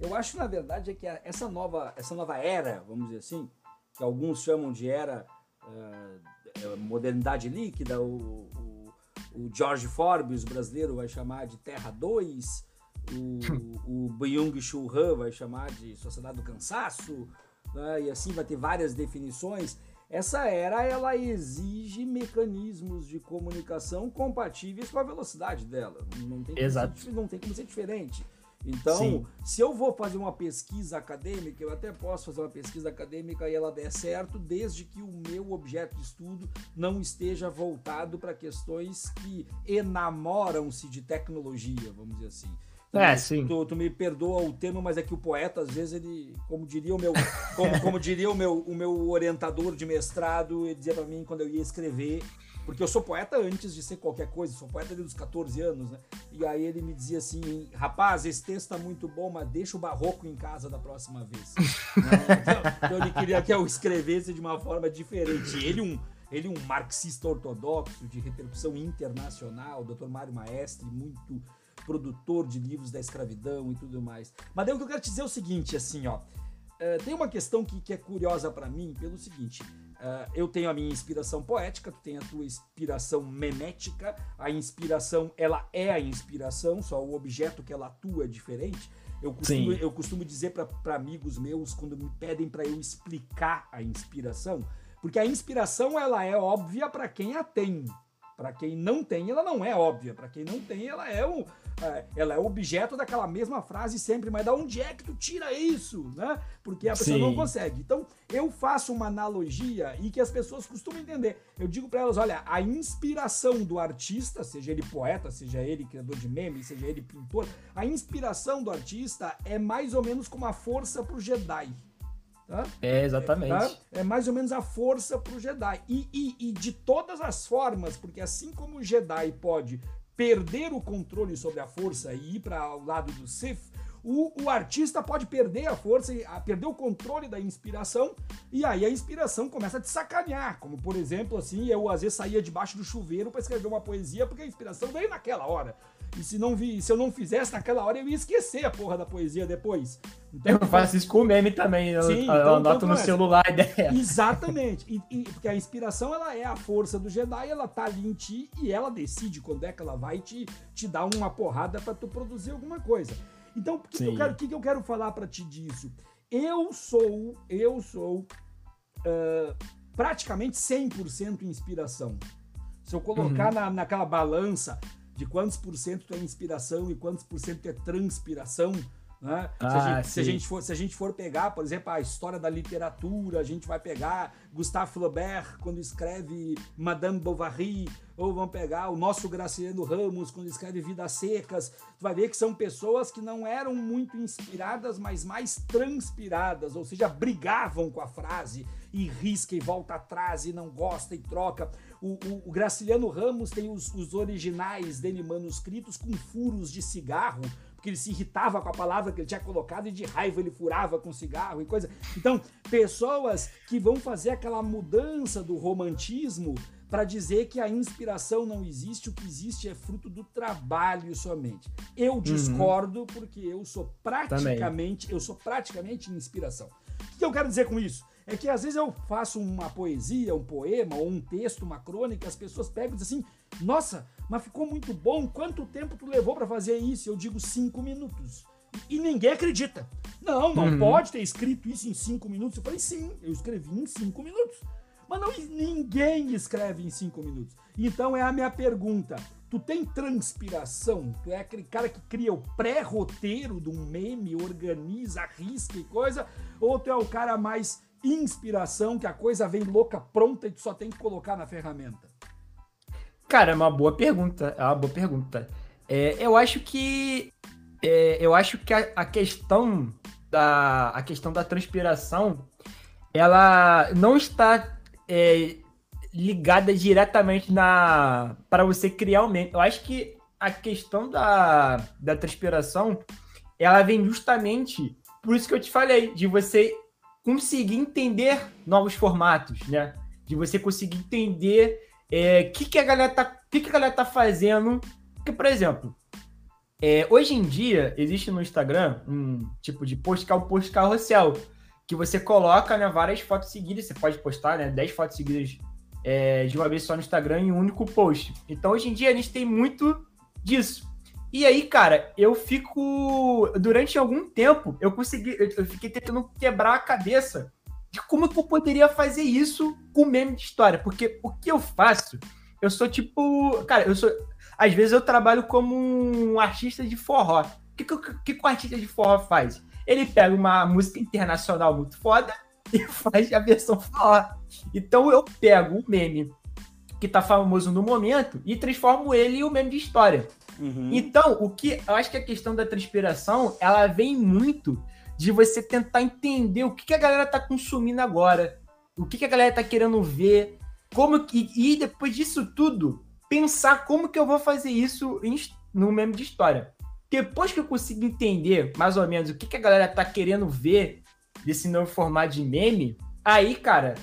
eu acho, na verdade, é que essa nova, essa nova era, vamos dizer assim, que alguns chamam de era uh, modernidade líquida, o, o, o, George Forbes, o brasileiro, vai chamar de Terra 2, o, o <laughs> Byung-Chul Han vai chamar de Sociedade do Cansaço, né, e assim vai ter várias definições. Essa era, ela exige mecanismos de comunicação compatíveis com a velocidade dela. Não tem, Exato. Ser, não tem como ser diferente. Então, Sim. se eu vou fazer uma pesquisa acadêmica, eu até posso fazer uma pesquisa acadêmica e ela der certo, desde que o meu objeto de estudo não esteja voltado para questões que enamoram-se de tecnologia, vamos dizer assim. É, sim. Tu, tu, me perdoa o termo, mas é que o poeta, às vezes, ele, como diria o meu, <laughs> como, como diria o meu, o meu orientador de mestrado, ele dizia para mim quando eu ia escrever, porque eu sou poeta antes de ser qualquer coisa, sou poeta desde os 14 anos, né? E aí ele me dizia assim: rapaz, esse texto tá muito bom, mas deixa o barroco em casa da próxima vez. então, <laughs> então, ele queria que eu escrevesse de uma forma diferente. Ele, um, ele, um marxista ortodoxo de repercussão internacional, Dr. Mário Maestre, muito produtor de livros da escravidão e tudo mais. Mas daí o que eu quero te dizer é o seguinte, assim, ó. Uh, tem uma questão que, que é curiosa para mim, pelo seguinte. Uh, eu tenho a minha inspiração poética, tu tem a tua inspiração memética. A inspiração, ela é a inspiração, só o objeto que ela atua é diferente. Eu costumo, eu costumo dizer para amigos meus, quando me pedem para eu explicar a inspiração, porque a inspiração ela é óbvia para quem a tem. Para quem não tem, ela não é óbvia. Para quem não tem, ela é um, é, ela é objeto daquela mesma frase sempre, mas da onde é que tu tira isso, né? Porque a pessoa Sim. não consegue. Então, eu faço uma analogia e que as pessoas costumam entender. Eu digo para elas, olha, a inspiração do artista, seja ele poeta, seja ele criador de memes, seja ele pintor, a inspiração do artista é mais ou menos como a força pro Jedi. Tá? É, exatamente. Tá? É mais ou menos a força pro Jedi. E, e, e, de todas as formas, porque assim como o Jedi pode perder o controle sobre a força e ir para o lado do Sith, o, o, artista pode perder a força, perder o controle da inspiração, e aí a inspiração começa a te sacanear. Como, por exemplo, assim, eu às vezes saía debaixo do chuveiro para escrever uma poesia, porque a inspiração veio naquela hora. E se, não vi, se eu não fizesse naquela hora, eu ia esquecer a porra da poesia depois. Então, eu faço isso com o meme também. Eu, sim, eu então, anoto então, no celular a ideia. Exatamente. E, e, porque a inspiração ela é a força do Jedi, ela tá ali em ti e ela decide quando é que ela vai te, te dar uma porrada para tu produzir alguma coisa. Então, o que, que, eu quero, que, que eu quero falar para ti disso? Eu sou, eu sou uh, praticamente 100% inspiração. Se eu colocar uhum. na, naquela balança de quantos por cento é inspiração e quantos por cento é transpiração. Né? Ah, se, a gente, se, a gente, for, se a gente for pegar, por exemplo, a história da literatura, a gente vai pegar Gustave Flaubert quando escreve Madame Bovary, ou vamos pegar o nosso Graciliano Ramos quando escreve Vidas Secas. Tu vai ver que são pessoas que não eram muito inspiradas, mas mais transpiradas, ou seja, brigavam com a frase e risca e volta atrás e não gosta e troca. O, o, o Graciliano Ramos tem os, os originais dele manuscritos com furos de cigarro, porque ele se irritava com a palavra que ele tinha colocado e de raiva ele furava com cigarro e coisa. Então, pessoas que vão fazer aquela mudança do romantismo para dizer que a inspiração não existe, o que existe é fruto do trabalho somente. Eu uhum. discordo uhum. porque eu sou praticamente, Também. eu sou praticamente inspiração. O que eu quero dizer com isso? É que às vezes eu faço uma poesia, um poema ou um texto, uma crônica, as pessoas pegam e dizem assim: "Nossa, mas ficou muito bom. Quanto tempo tu levou para fazer isso?" Eu digo cinco minutos. E ninguém acredita. Não, não uhum. pode ter escrito isso em cinco minutos. Eu falei, sim, eu escrevi em cinco minutos. Mas não, ninguém escreve em cinco minutos. Então é a minha pergunta. Tu tem transpiração? Tu é aquele cara que cria o pré-roteiro de um meme, organiza, arrisca e coisa? Ou tu é o cara mais inspiração, que a coisa vem louca, pronta e tu só tem que colocar na ferramenta? Cara, é uma boa pergunta. É uma boa pergunta. É, eu acho que. É, eu acho que a, a, questão da. A questão da transpiração ela não está é, ligada diretamente na para você criar o meme. Eu acho que a questão da, da transpiração ela vem justamente por isso que eu te falei, de você conseguir entender novos formatos, né? De você conseguir entender o é, que, que, a galera tá, que, que a galera tá fazendo. Porque, por exemplo, é, hoje em dia existe no Instagram um tipo de post que é o post carrossel que você coloca né, várias fotos seguidas, você pode postar né, 10 fotos seguidas é, de uma vez só no Instagram em um único post. Então hoje em dia a gente tem muito disso. E aí, cara, eu fico. Durante algum tempo, eu consegui. Eu fiquei tentando quebrar a cabeça de como eu poderia fazer isso com meme de história. Porque o que eu faço, eu sou tipo. Cara, eu sou. Às vezes eu trabalho como um artista de forró. O que, que, que o artista de forró faz? ele pega uma música internacional muito foda <laughs> e faz a versão forró. Então eu pego o meme que tá famoso no momento e transformo ele em um meme de história. Uhum. Então, o que eu acho que a questão da transpiração, ela vem muito de você tentar entender o que, que a galera tá consumindo agora, o que, que a galera tá querendo ver, como que e depois disso tudo pensar como que eu vou fazer isso no meme de história. Depois que eu consigo entender mais ou menos o que, que a galera tá querendo ver desse novo formato de meme, aí, cara,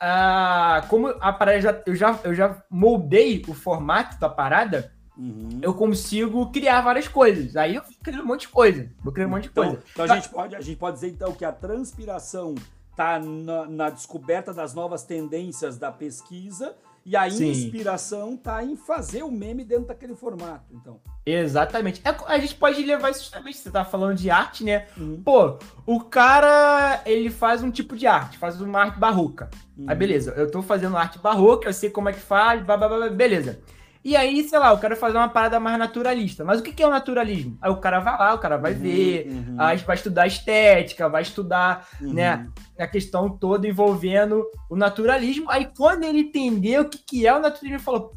a, como a parada já, eu, já, eu já moldei o formato da parada, uhum. eu consigo criar várias coisas. Aí eu vou criando um monte de coisa. Vou criando um monte de então, coisa. Então a, gente pode, a gente pode dizer então que a transpiração tá na, na descoberta das novas tendências da pesquisa e a Sim. inspiração tá em fazer o meme dentro daquele formato, então. Exatamente. É, a gente pode levar isso justamente, você tá falando de arte, né? Uhum. Pô, o cara, ele faz um tipo de arte, faz uma arte barroca. Uhum. Aí beleza, eu tô fazendo arte barroca, eu sei como é que faz, blá, blá, blá, beleza. E aí, sei lá, eu quero fazer uma parada mais naturalista. Mas o que é o naturalismo? Aí o cara vai lá, o cara vai uhum, ver, uhum. aí vai estudar estética, vai estudar, uhum. né, a questão toda envolvendo o naturalismo. Aí quando ele entendeu o que, que é o naturalismo, ele falou,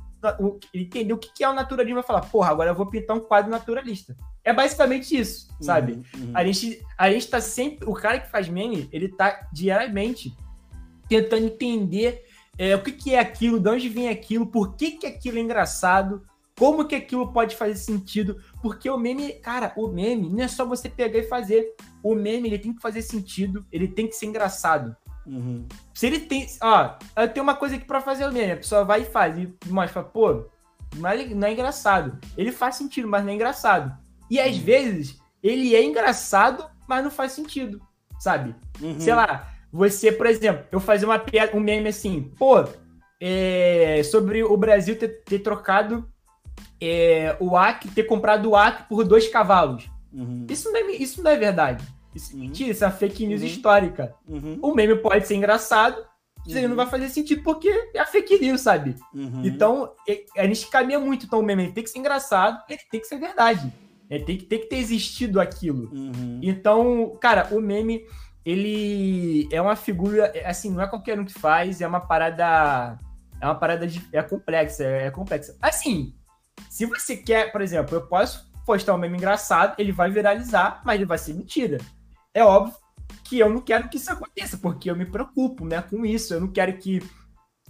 ele entendeu o que, que é o naturalismo, vai falar, porra, agora eu vou pintar um quadro naturalista. É basicamente isso, sabe? Uhum, uhum. A, gente, a gente tá sempre, o cara que faz meme, ele tá diariamente tentando entender é, o que, que é aquilo, de onde vem aquilo, por que, que aquilo é engraçado, como que aquilo pode fazer sentido, porque o meme, cara, o meme não é só você pegar e fazer. O meme, ele tem que fazer sentido, ele tem que ser engraçado. Uhum. Se ele tem, ó, eu tenho uma coisa aqui para fazer o meme, a pessoa vai e faz, e mostra, pô, não é, não é engraçado. Ele faz sentido, mas não é engraçado. E às uhum. vezes, ele é engraçado, mas não faz sentido, sabe? Uhum. Sei lá, você, por exemplo, eu fazer uma piada, um meme assim, pô, é, sobre o Brasil ter, ter trocado é, o AC, ter comprado o AC por dois cavalos. Uhum. Isso, não é, isso não é verdade. Isso é uhum. mentira, isso é uma fake news uhum. histórica. Uhum. O meme pode ser engraçado, mas ele não vai fazer sentido porque é a fake news, sabe? Uhum. Então, a gente caminha muito. Então, o meme tem que ser engraçado, ele tem que ser verdade. Ele tem que, tem que ter existido aquilo. Uhum. Então, cara, o meme ele é uma figura, assim, não é qualquer um que faz, é uma parada. É uma parada de, é complexa, é, é complexa. Assim, se você quer, por exemplo, eu posso postar um meme engraçado, ele vai viralizar, mas ele vai ser mentira. É óbvio que eu não quero que isso aconteça, porque eu me preocupo, né, com isso. Eu não quero que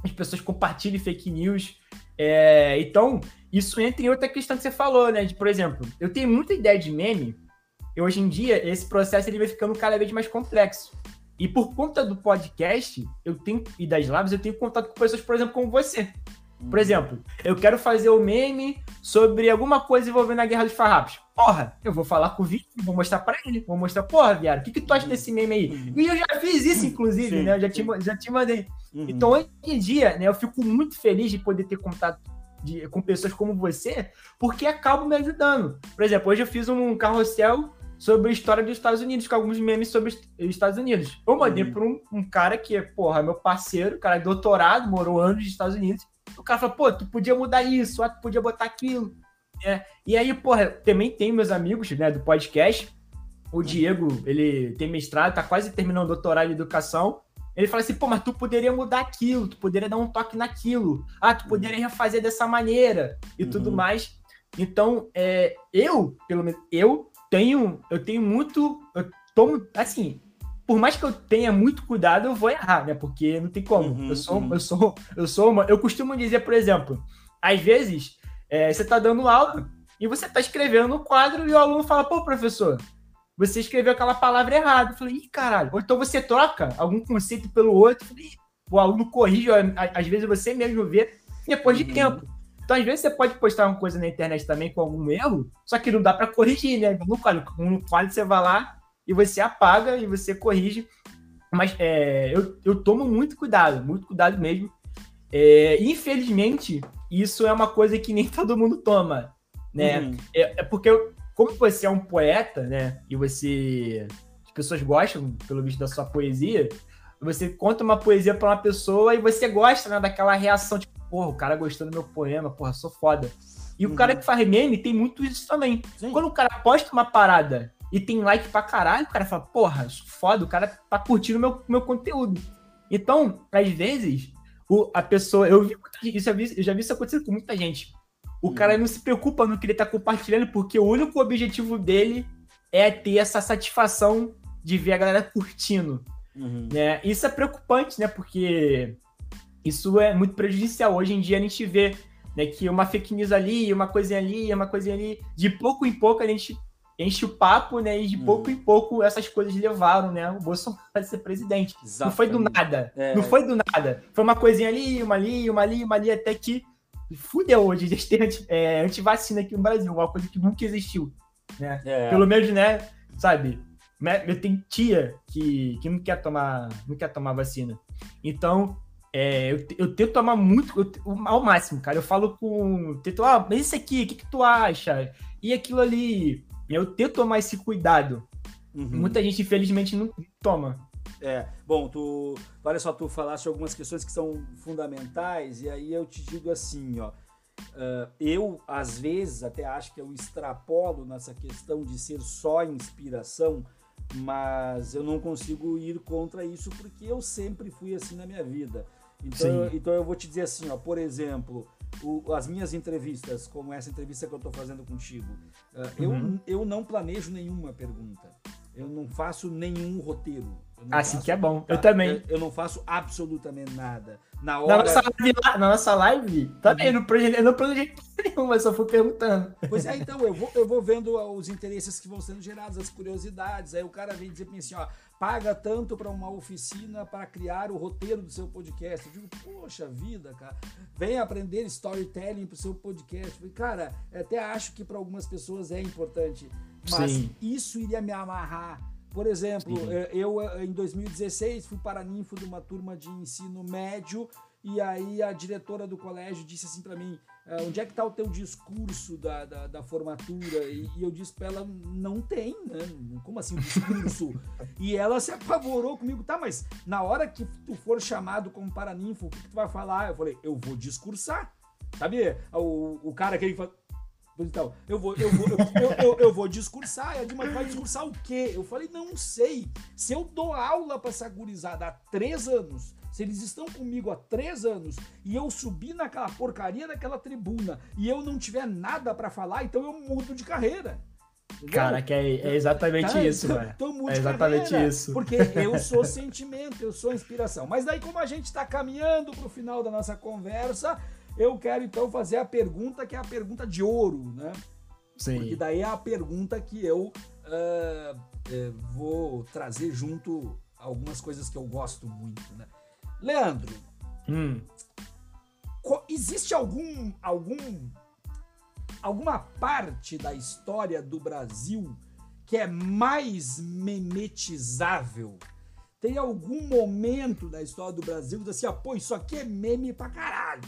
as pessoas compartilhem fake news. É, então, isso entra em outra questão que você falou, né? De, por exemplo, eu tenho muita ideia de meme, e hoje em dia esse processo ele vai ficando cada vez mais complexo. E por conta do podcast, eu tenho e das lives, eu tenho contato com pessoas, por exemplo, como você. Por uhum. exemplo, eu quero fazer o um meme sobre alguma coisa envolvendo a Guerra dos Farrapos. Porra, eu vou falar com o Victor, vou mostrar pra ele, vou mostrar, porra, viado, o que, que tu acha desse meme aí? Uhum. E eu já fiz isso, inclusive, sim, né? Eu já te, já te mandei. Uhum. Então, hoje em dia, né, eu fico muito feliz de poder ter contato de, com pessoas como você, porque acabam me ajudando. Por exemplo, hoje eu fiz um carrossel sobre a história dos Estados Unidos, com alguns memes sobre os Estados Unidos. Eu mandei uhum. para um, um, cara que, porra, meu parceiro, cara de doutorado, morou anos nos Estados Unidos. O cara falou, pô, tu podia mudar isso, tu podia botar aquilo. É, e aí, porra, também tem meus amigos, né, do podcast. O Diego, ele tem mestrado, tá quase terminando o doutorado em educação. Ele fala assim, pô, mas tu poderia mudar aquilo, tu poderia dar um toque naquilo. Ah, tu poderia refazer dessa maneira e uhum. tudo mais. Então, é, eu, pelo menos, eu tenho, eu tenho muito, eu tomo, assim, por mais que eu tenha muito cuidado, eu vou errar, né? Porque não tem como. Uhum, eu sou, uhum. eu sou, eu sou uma, eu costumo dizer, por exemplo, às vezes é, você tá dando aula e você tá escrevendo no quadro e o aluno fala, pô, professor, você escreveu aquela palavra errada. Eu falei, ih, caralho. Ou então você troca algum conceito pelo outro. Falei, o aluno corrige, às vezes você mesmo vê depois de uhum. tempo. Então, às vezes, você pode postar uma coisa na internet também com algum erro, só que não dá para corrigir, né? No quadro, no quadro você vai lá e você apaga e você corrige. Mas é, eu, eu tomo muito cuidado, muito cuidado mesmo. É, infelizmente, isso é uma coisa que nem <laughs> todo mundo toma, né? Uhum. É, é, porque como você é um poeta, né? E você. As pessoas gostam, pelo visto, da sua poesia. Você conta uma poesia para uma pessoa e você gosta né, daquela reação, tipo, porra, o cara gostou do meu poema, porra, sou foda. E uhum. o cara que faz meme tem muito isso também. Sim. Quando o cara posta uma parada e tem like pra caralho, o cara fala, porra, sou foda, o cara tá curtindo meu, meu conteúdo. Então, às vezes, o, a pessoa. Eu vi isso, eu, vi, eu já vi isso acontecer com muita gente. O cara não se preocupa no que ele tá compartilhando, porque o único objetivo dele é ter essa satisfação de ver a galera curtindo. Uhum. Né? Isso é preocupante, né? Porque isso é muito prejudicial. Hoje em dia a gente vê né, que uma fake news ali, uma coisinha ali, uma coisinha ali, de pouco em pouco a gente enche o papo, né? E de uhum. pouco em pouco essas coisas levaram, né? O Bolsonaro <laughs> a ser presidente. Exatamente. Não foi do nada. É. Não foi do nada. Foi uma coisinha ali, uma ali, uma ali, uma ali, até que fudeu hoje, <laughs> a gente tem anti, é, antivacina aqui no Brasil, uma coisa que nunca existiu, né? É. Pelo menos, né, sabe? Eu tenho tia que, que não quer tomar não quer tomar vacina. Então, é, eu, eu tento tomar muito, eu, ao máximo, cara. Eu falo com. Tento, ah, mas isso aqui, o que, que tu acha? E aquilo ali. Eu tento tomar esse cuidado. Uhum. Muita gente, infelizmente, não toma. É, bom, tu, olha só, tu falaste algumas questões que são fundamentais, e aí eu te digo assim, ó, uh, eu às vezes até acho que eu extrapolo nessa questão de ser só inspiração, mas eu não consigo ir contra isso porque eu sempre fui assim na minha vida. Então, então eu vou te dizer assim, ó, por exemplo, o, as minhas entrevistas, como essa entrevista que eu estou fazendo contigo, uh, uhum. eu, eu não planejo nenhuma pergunta. Eu não faço nenhum roteiro. Assim faço, que é bom. Tá? Eu também. Eu, eu, não faço absolutamente nada. Na, hora... na, nossa, live, na nossa live, também, eu não planejei, <laughs> eu não planejei nenhuma, só fui perguntando. Pois é, então, eu vou, eu vou vendo os interesses que vão sendo gerados, as curiosidades. Aí o cara vem dizer assim, ó, paga tanto para uma oficina para criar o roteiro do seu podcast. Eu digo, poxa vida, cara, vem aprender storytelling pro seu podcast. Cara, até acho que para algumas pessoas é importante, mas Sim. isso iria me amarrar por exemplo. É, eu é, em 2016 fui paraninfo de uma turma de ensino médio e aí a diretora do colégio disse assim para mim, é, onde é que tá o teu discurso da, da, da formatura? E, e, eu disse para ela, não tem, né? Como assim um discurso? <laughs> e ela se apavorou comigo, tá, mas na hora que tu for chamado como paraninfo, o que, que tu vai falar? Eu falei, eu vou discursar. Sabe, o, o cara que ele fala, então, eu vou, eu vou, eu, eu, eu vou discursar. E a Dilma vai discursar o quê? Eu falei, não sei. Se eu dou aula para essa gurizada há três anos, se eles estão comigo há três anos e eu subir naquela porcaria daquela tribuna e eu não tiver nada para falar, então eu mudo de carreira. Cara, que é, é exatamente tá, isso, velho. É exatamente carreira, isso. Porque eu sou sentimento, eu sou inspiração. Mas daí, como a gente está caminhando para o final da nossa conversa, eu quero então fazer a pergunta que é a pergunta de ouro, né? Sim. Porque daí é a pergunta que eu uh, vou trazer junto algumas coisas que eu gosto muito, né? Leandro, hum. existe algum, algum, alguma parte da história do Brasil que é mais memetizável? Tem algum momento da história do Brasil que diz assim, ah, pô, isso aqui é meme pra caralho,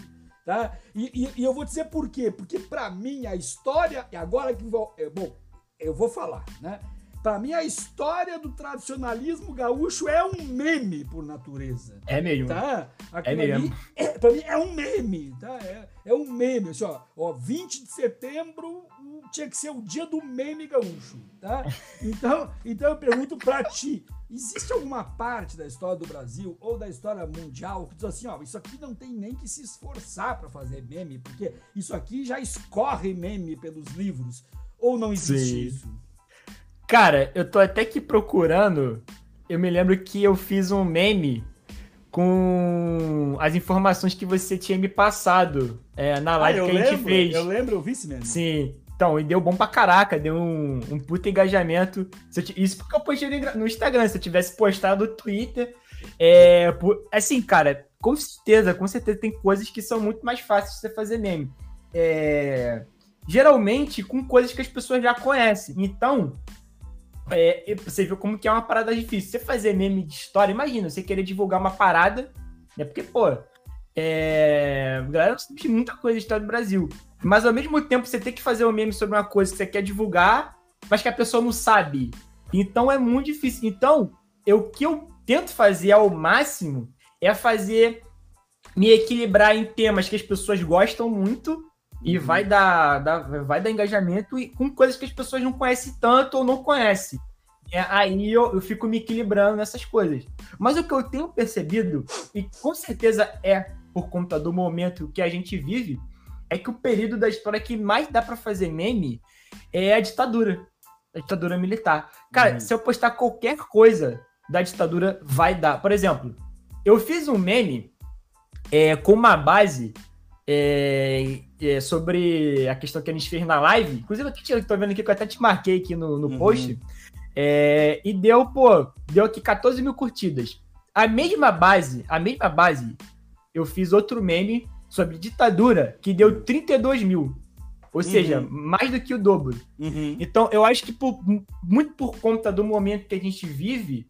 tá? E, e, e eu vou dizer por quê? Porque pra mim a história, e agora que é, bom, eu vou falar, né? Para mim, a história do tradicionalismo gaúcho é um meme por natureza. É mesmo. Tá? Aquilo é mesmo. É, para mim, é um meme. Tá? É, é um meme. Assim, ó, ó, 20 de setembro tinha que ser o dia do meme gaúcho. Tá? <laughs> Então, então eu pergunto para ti: existe alguma parte da história do Brasil ou da história mundial que diz assim: ó, isso aqui não tem nem que se esforçar para fazer meme, porque isso aqui já escorre meme pelos livros? Ou não existe Sim. isso? Cara, eu tô até aqui procurando. Eu me lembro que eu fiz um meme com as informações que você tinha me passado é, na live ah, que a gente lembro, fez. Eu lembro, eu vi isso mesmo. Sim. Então, e deu bom pra caraca, deu um, um puta engajamento. Isso porque eu postei no Instagram. Se eu tivesse postado no Twitter. É, assim, cara, com certeza, com certeza tem coisas que são muito mais fáceis de você fazer meme. É, geralmente com coisas que as pessoas já conhecem. Então, é, você viu como que é uma parada difícil. Você fazer meme de história, imagina, você querer divulgar uma parada, né? Porque, pô, é... a galera sabe muita coisa de história do Brasil. Mas ao mesmo tempo, você tem que fazer um meme sobre uma coisa que você quer divulgar, mas que a pessoa não sabe. Então é muito difícil. Então, eu, o que eu tento fazer ao máximo é fazer me equilibrar em temas que as pessoas gostam muito e uhum. vai dar, dar, vai dar engajamento e com coisas que as pessoas não conhecem tanto ou não conhecem. Aí eu, eu fico me equilibrando nessas coisas. Mas o que eu tenho percebido, e com certeza é por conta do momento que a gente vive, é que o período da história que mais dá para fazer meme é a ditadura. A ditadura militar. Cara, uhum. se eu postar qualquer coisa da ditadura, vai dar. Por exemplo, eu fiz um meme é, com uma base é, é, sobre a questão que a gente fez na live. Inclusive, eu tô vendo aqui que eu até te marquei aqui no, no uhum. post. É, e deu, pô, deu aqui 14 mil curtidas. A mesma base, a mesma base, eu fiz outro meme sobre ditadura que deu 32 mil. Ou seja, uhum. mais do que o dobro. Uhum. Então, eu acho que por, muito por conta do momento que a gente vive,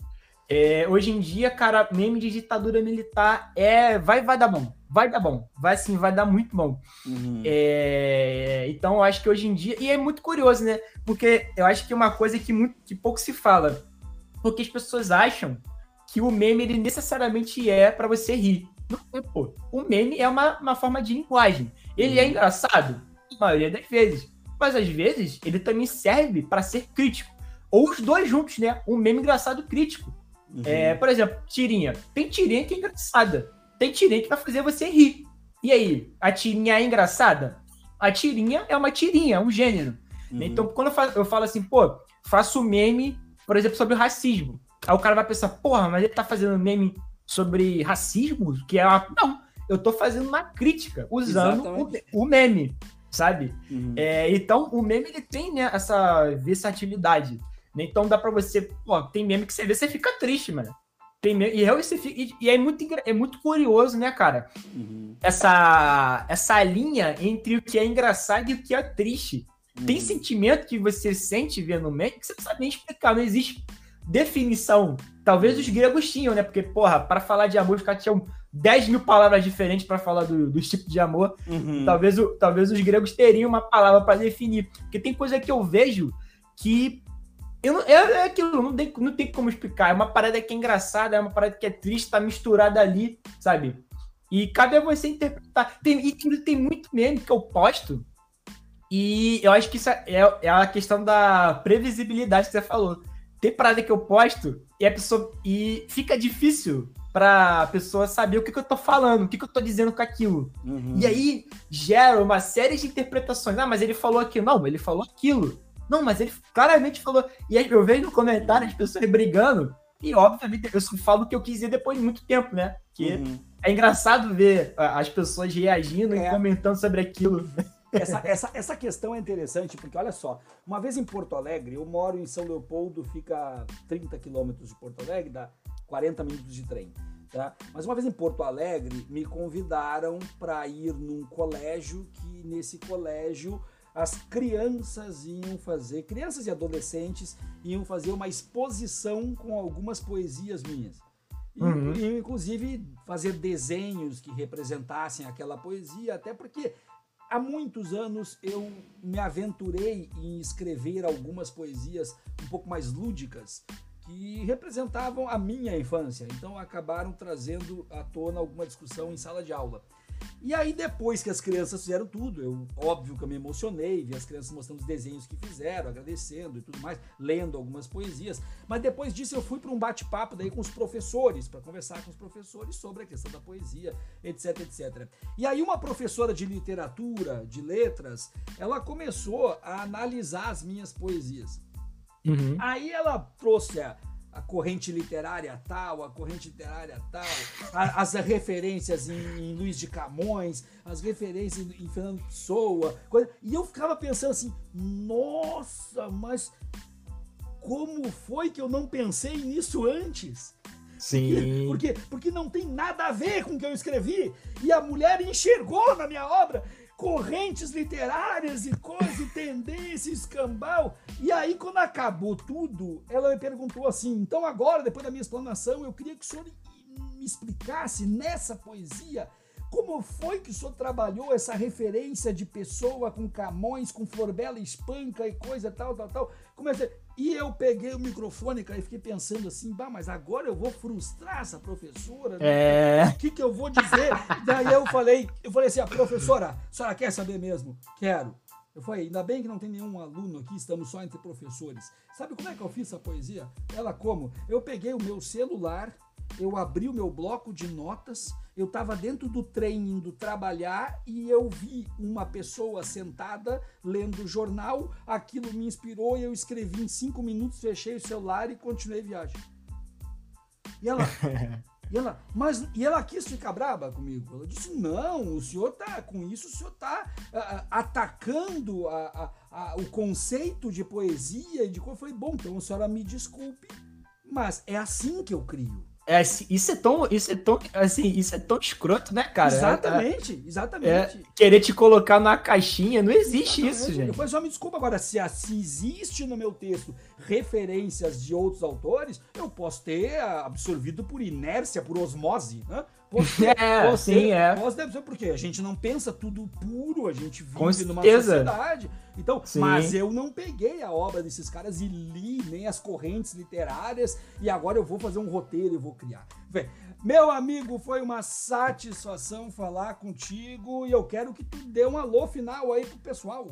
é, hoje em dia, cara, meme de ditadura militar é vai, vai dar bom vai dar bom. Vai sim, vai dar muito bom. Uhum. É, então, eu acho que hoje em dia. E é muito curioso, né? Porque eu acho que é uma coisa que, muito, que pouco se fala. Porque as pessoas acham que o meme ele necessariamente é para você rir. Não é, pô. O meme é uma, uma forma de linguagem. Ele é uhum. é engraçado, a maioria das vezes. Mas às vezes ele também serve para ser crítico. Ou os dois juntos, né? Um meme engraçado crítico. Uhum. É, por exemplo, tirinha. Tem tirinha que é engraçada tem tirinha que vai fazer você rir. E aí, a tirinha é engraçada? A tirinha é uma tirinha, é um gênero. Uhum. Então, quando eu falo, eu falo assim, pô, faço meme, por exemplo, sobre o racismo. Aí o cara vai pensar, porra, mas ele tá fazendo meme sobre racismo? Que é uma... Não, eu tô fazendo uma crítica usando o, o, meme, sabe? Uhum. É, então, o meme, ele tem né, essa versatilidade. Então, dá pra você... Pô, tem meme que você vê, você fica triste, mano. Tem, e, e, e é, muito, é muito curioso, né, cara? Uhum. Essa, essa linha entre o que é engraçado e o que é triste. Uhum. Tem sentimento que você sente vendo o meme que você não sabe nem explicar, não existe definição. Talvez os gregos tinham, né? Porque, porra, para falar de amor, os caras tinham 10 mil palavras diferentes para falar do, dos tipos de amor. Uhum. Talvez, o, talvez os gregos teriam uma palavra para definir. Porque tem coisa que eu vejo que eu não, é, é aquilo, não tem, não tem como explicar. É uma parada que é engraçada, é uma parada que é triste, tá misturada ali, sabe? E cabe a você interpretar. Tem, e tem muito meme que eu posto. E eu acho que isso é, é a questão da previsibilidade que você falou. Tem parada que eu posto e a pessoa. E fica difícil pra pessoa saber o que, que eu tô falando, o que, que eu tô dizendo com aquilo. Uhum. E aí gera uma série de interpretações. Ah, mas ele falou aquilo. Não, ele falou aquilo. Não, mas ele claramente falou. E aí eu vejo no comentário as pessoas brigando. E, obviamente, eu falo o que eu quis dizer depois de muito tempo, né? Que uhum. é engraçado ver as pessoas reagindo é. e comentando sobre aquilo. Essa, essa, essa questão é interessante, porque olha só, uma vez em Porto Alegre, eu moro em São Leopoldo, fica 30 quilômetros de Porto Alegre, dá 40 minutos de trem. Tá? Mas uma vez em Porto Alegre, me convidaram para ir num colégio que nesse colégio as crianças iam fazer, crianças e adolescentes iam fazer uma exposição com algumas poesias minhas. E, uhum. e, inclusive fazer desenhos que representassem aquela poesia, até porque há muitos anos eu me aventurei em escrever algumas poesias um pouco mais lúdicas que representavam a minha infância, então acabaram trazendo à tona alguma discussão em sala de aula. E aí, depois que as crianças fizeram tudo, eu, óbvio que eu me emocionei, vi as crianças mostrando os desenhos que fizeram, agradecendo e tudo mais, lendo algumas poesias. Mas depois disso, eu fui para um bate-papo daí com os professores, para conversar com os professores sobre a questão da poesia, etc, etc. E aí, uma professora de literatura, de letras, ela começou a analisar as minhas poesias. Uhum. Aí ela trouxe a, a corrente literária tal, a corrente literária tal, a, as referências em, em, Luiz de Camões, as referências em, Fernando Pessoa, coisa, e eu ficava pensando assim, nossa, mas como foi que eu não pensei nisso antes? Sim. Porque, porque não tem nada a ver com o que eu escrevi. E a mulher enxergou na minha obra correntes literárias e coisas, e tendência, escambau. E aí, quando acabou tudo, ela me perguntou assim: então agora, depois da minha explanação, eu queria que o senhor me explicasse nessa poesia como foi que o senhor trabalhou essa referência de pessoa com Camões, com Florbela Espanca e coisa tal, tal, tal? Comecei. E eu peguei o microfone, cara, e fiquei pensando assim, bah, mas agora eu vou frustrar essa professora. Né? É. O que, que eu vou dizer? <laughs> Daí eu falei, eu falei assim, a professora, a senhora quer saber mesmo? Quero. Eu falei, ainda bem que não tem nenhum aluno aqui, estamos só entre professores. Sabe como é que eu fiz essa poesia? Ela como? Eu peguei o meu celular, eu abri o meu bloco de notas, eu estava dentro do trem indo trabalhar e eu vi uma pessoa sentada lendo o jornal, aquilo me inspirou e eu escrevi em cinco minutos, fechei o celular e continuei viagem. E ela, <laughs> e ela, mas e ela quis ficar braba comigo. Ela disse: não, o senhor tá com isso, o senhor tá uh, atacando a, a, a, o conceito de poesia e de coisa. Eu falei: bom, então a senhora me desculpe, mas é assim que eu crio. É, isso é tão, isso é tão, assim, isso é tão escroto, né, cara? Exatamente, exatamente. É, querer te colocar na caixinha, não existe exatamente. isso, gente. Depois só me desculpa agora, se, se existe no meu texto referências de outros autores, eu posso ter absorvido por inércia, por osmose, né? <laughs> É, sim, é. Ser porque a gente não pensa tudo puro, a gente vive numa sociedade. Então, sim. mas eu não peguei a obra desses caras e li nem as correntes literárias e agora eu vou fazer um roteiro e vou criar. Vê, meu amigo, foi uma satisfação falar contigo e eu quero que tu dê um alô final aí pro pessoal.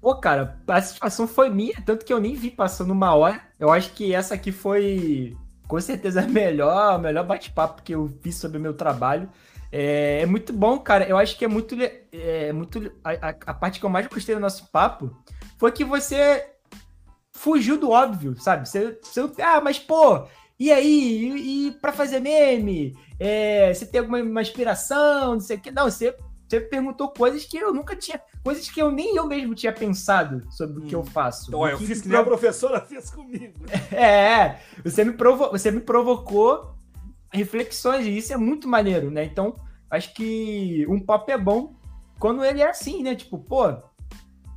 Pô, cara, a satisfação foi minha, tanto que eu nem vi passando uma hora. Eu acho que essa aqui foi com certeza é melhor, melhor bate-papo que eu fiz sobre o meu trabalho. É, é, muito bom, cara. Eu acho que é muito. É, muito a, a, parte que eu mais gostei do nosso papo foi que você fugiu do óbvio, sabe? Você, você ah, mas pô, e aí? E, e para fazer meme? É, você tem alguma inspiração? Não sei o que. Não, você você perguntou coisas que eu nunca tinha. Coisas que eu nem eu mesmo tinha pensado sobre hum. o que eu hum. faço. Então, eu fiz que nem a professora <laughs> fez comigo. É, você me, provo... você me provocou reflexões, e isso é muito maneiro, né? Então, acho que um papo é bom quando ele é assim, né? Tipo, pô,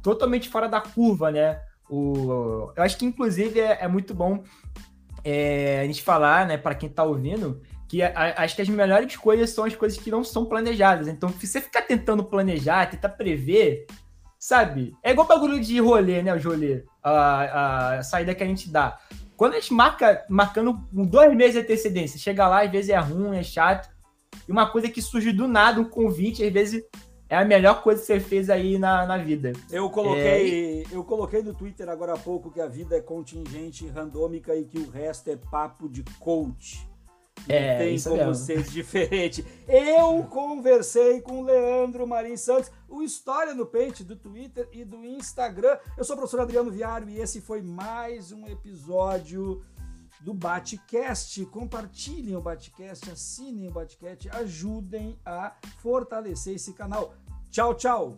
totalmente fora da curva, né? O... Eu acho que, inclusive, é, é muito bom é, a gente falar, né, para quem tá ouvindo, que a, acho que as melhores coisas são as coisas que não são planejadas. Então, se você ficar tentando planejar, tentar prever, sabe? É igual bagulho de rolê, né? O rolê, a, a saída que a gente dá. Quando a gente marca, marcando dois meses de antecedência, chega lá, às vezes é ruim, é chato. E uma coisa que surge do nada, um convite, às vezes é a melhor coisa que você fez aí na, na vida. Eu coloquei, é... eu coloquei no Twitter agora há pouco que a vida é contingente, randômica e que o resto é papo de coach. É, tem como mesmo. ser diferente. Eu conversei com o Leandro Marim Santos, o História no Pente do Twitter e do Instagram. Eu sou o professor Adriano Viário e esse foi mais um episódio do Batcast. Compartilhem o Batcast, assinem o Batcast, ajudem a fortalecer esse canal. Tchau, tchau!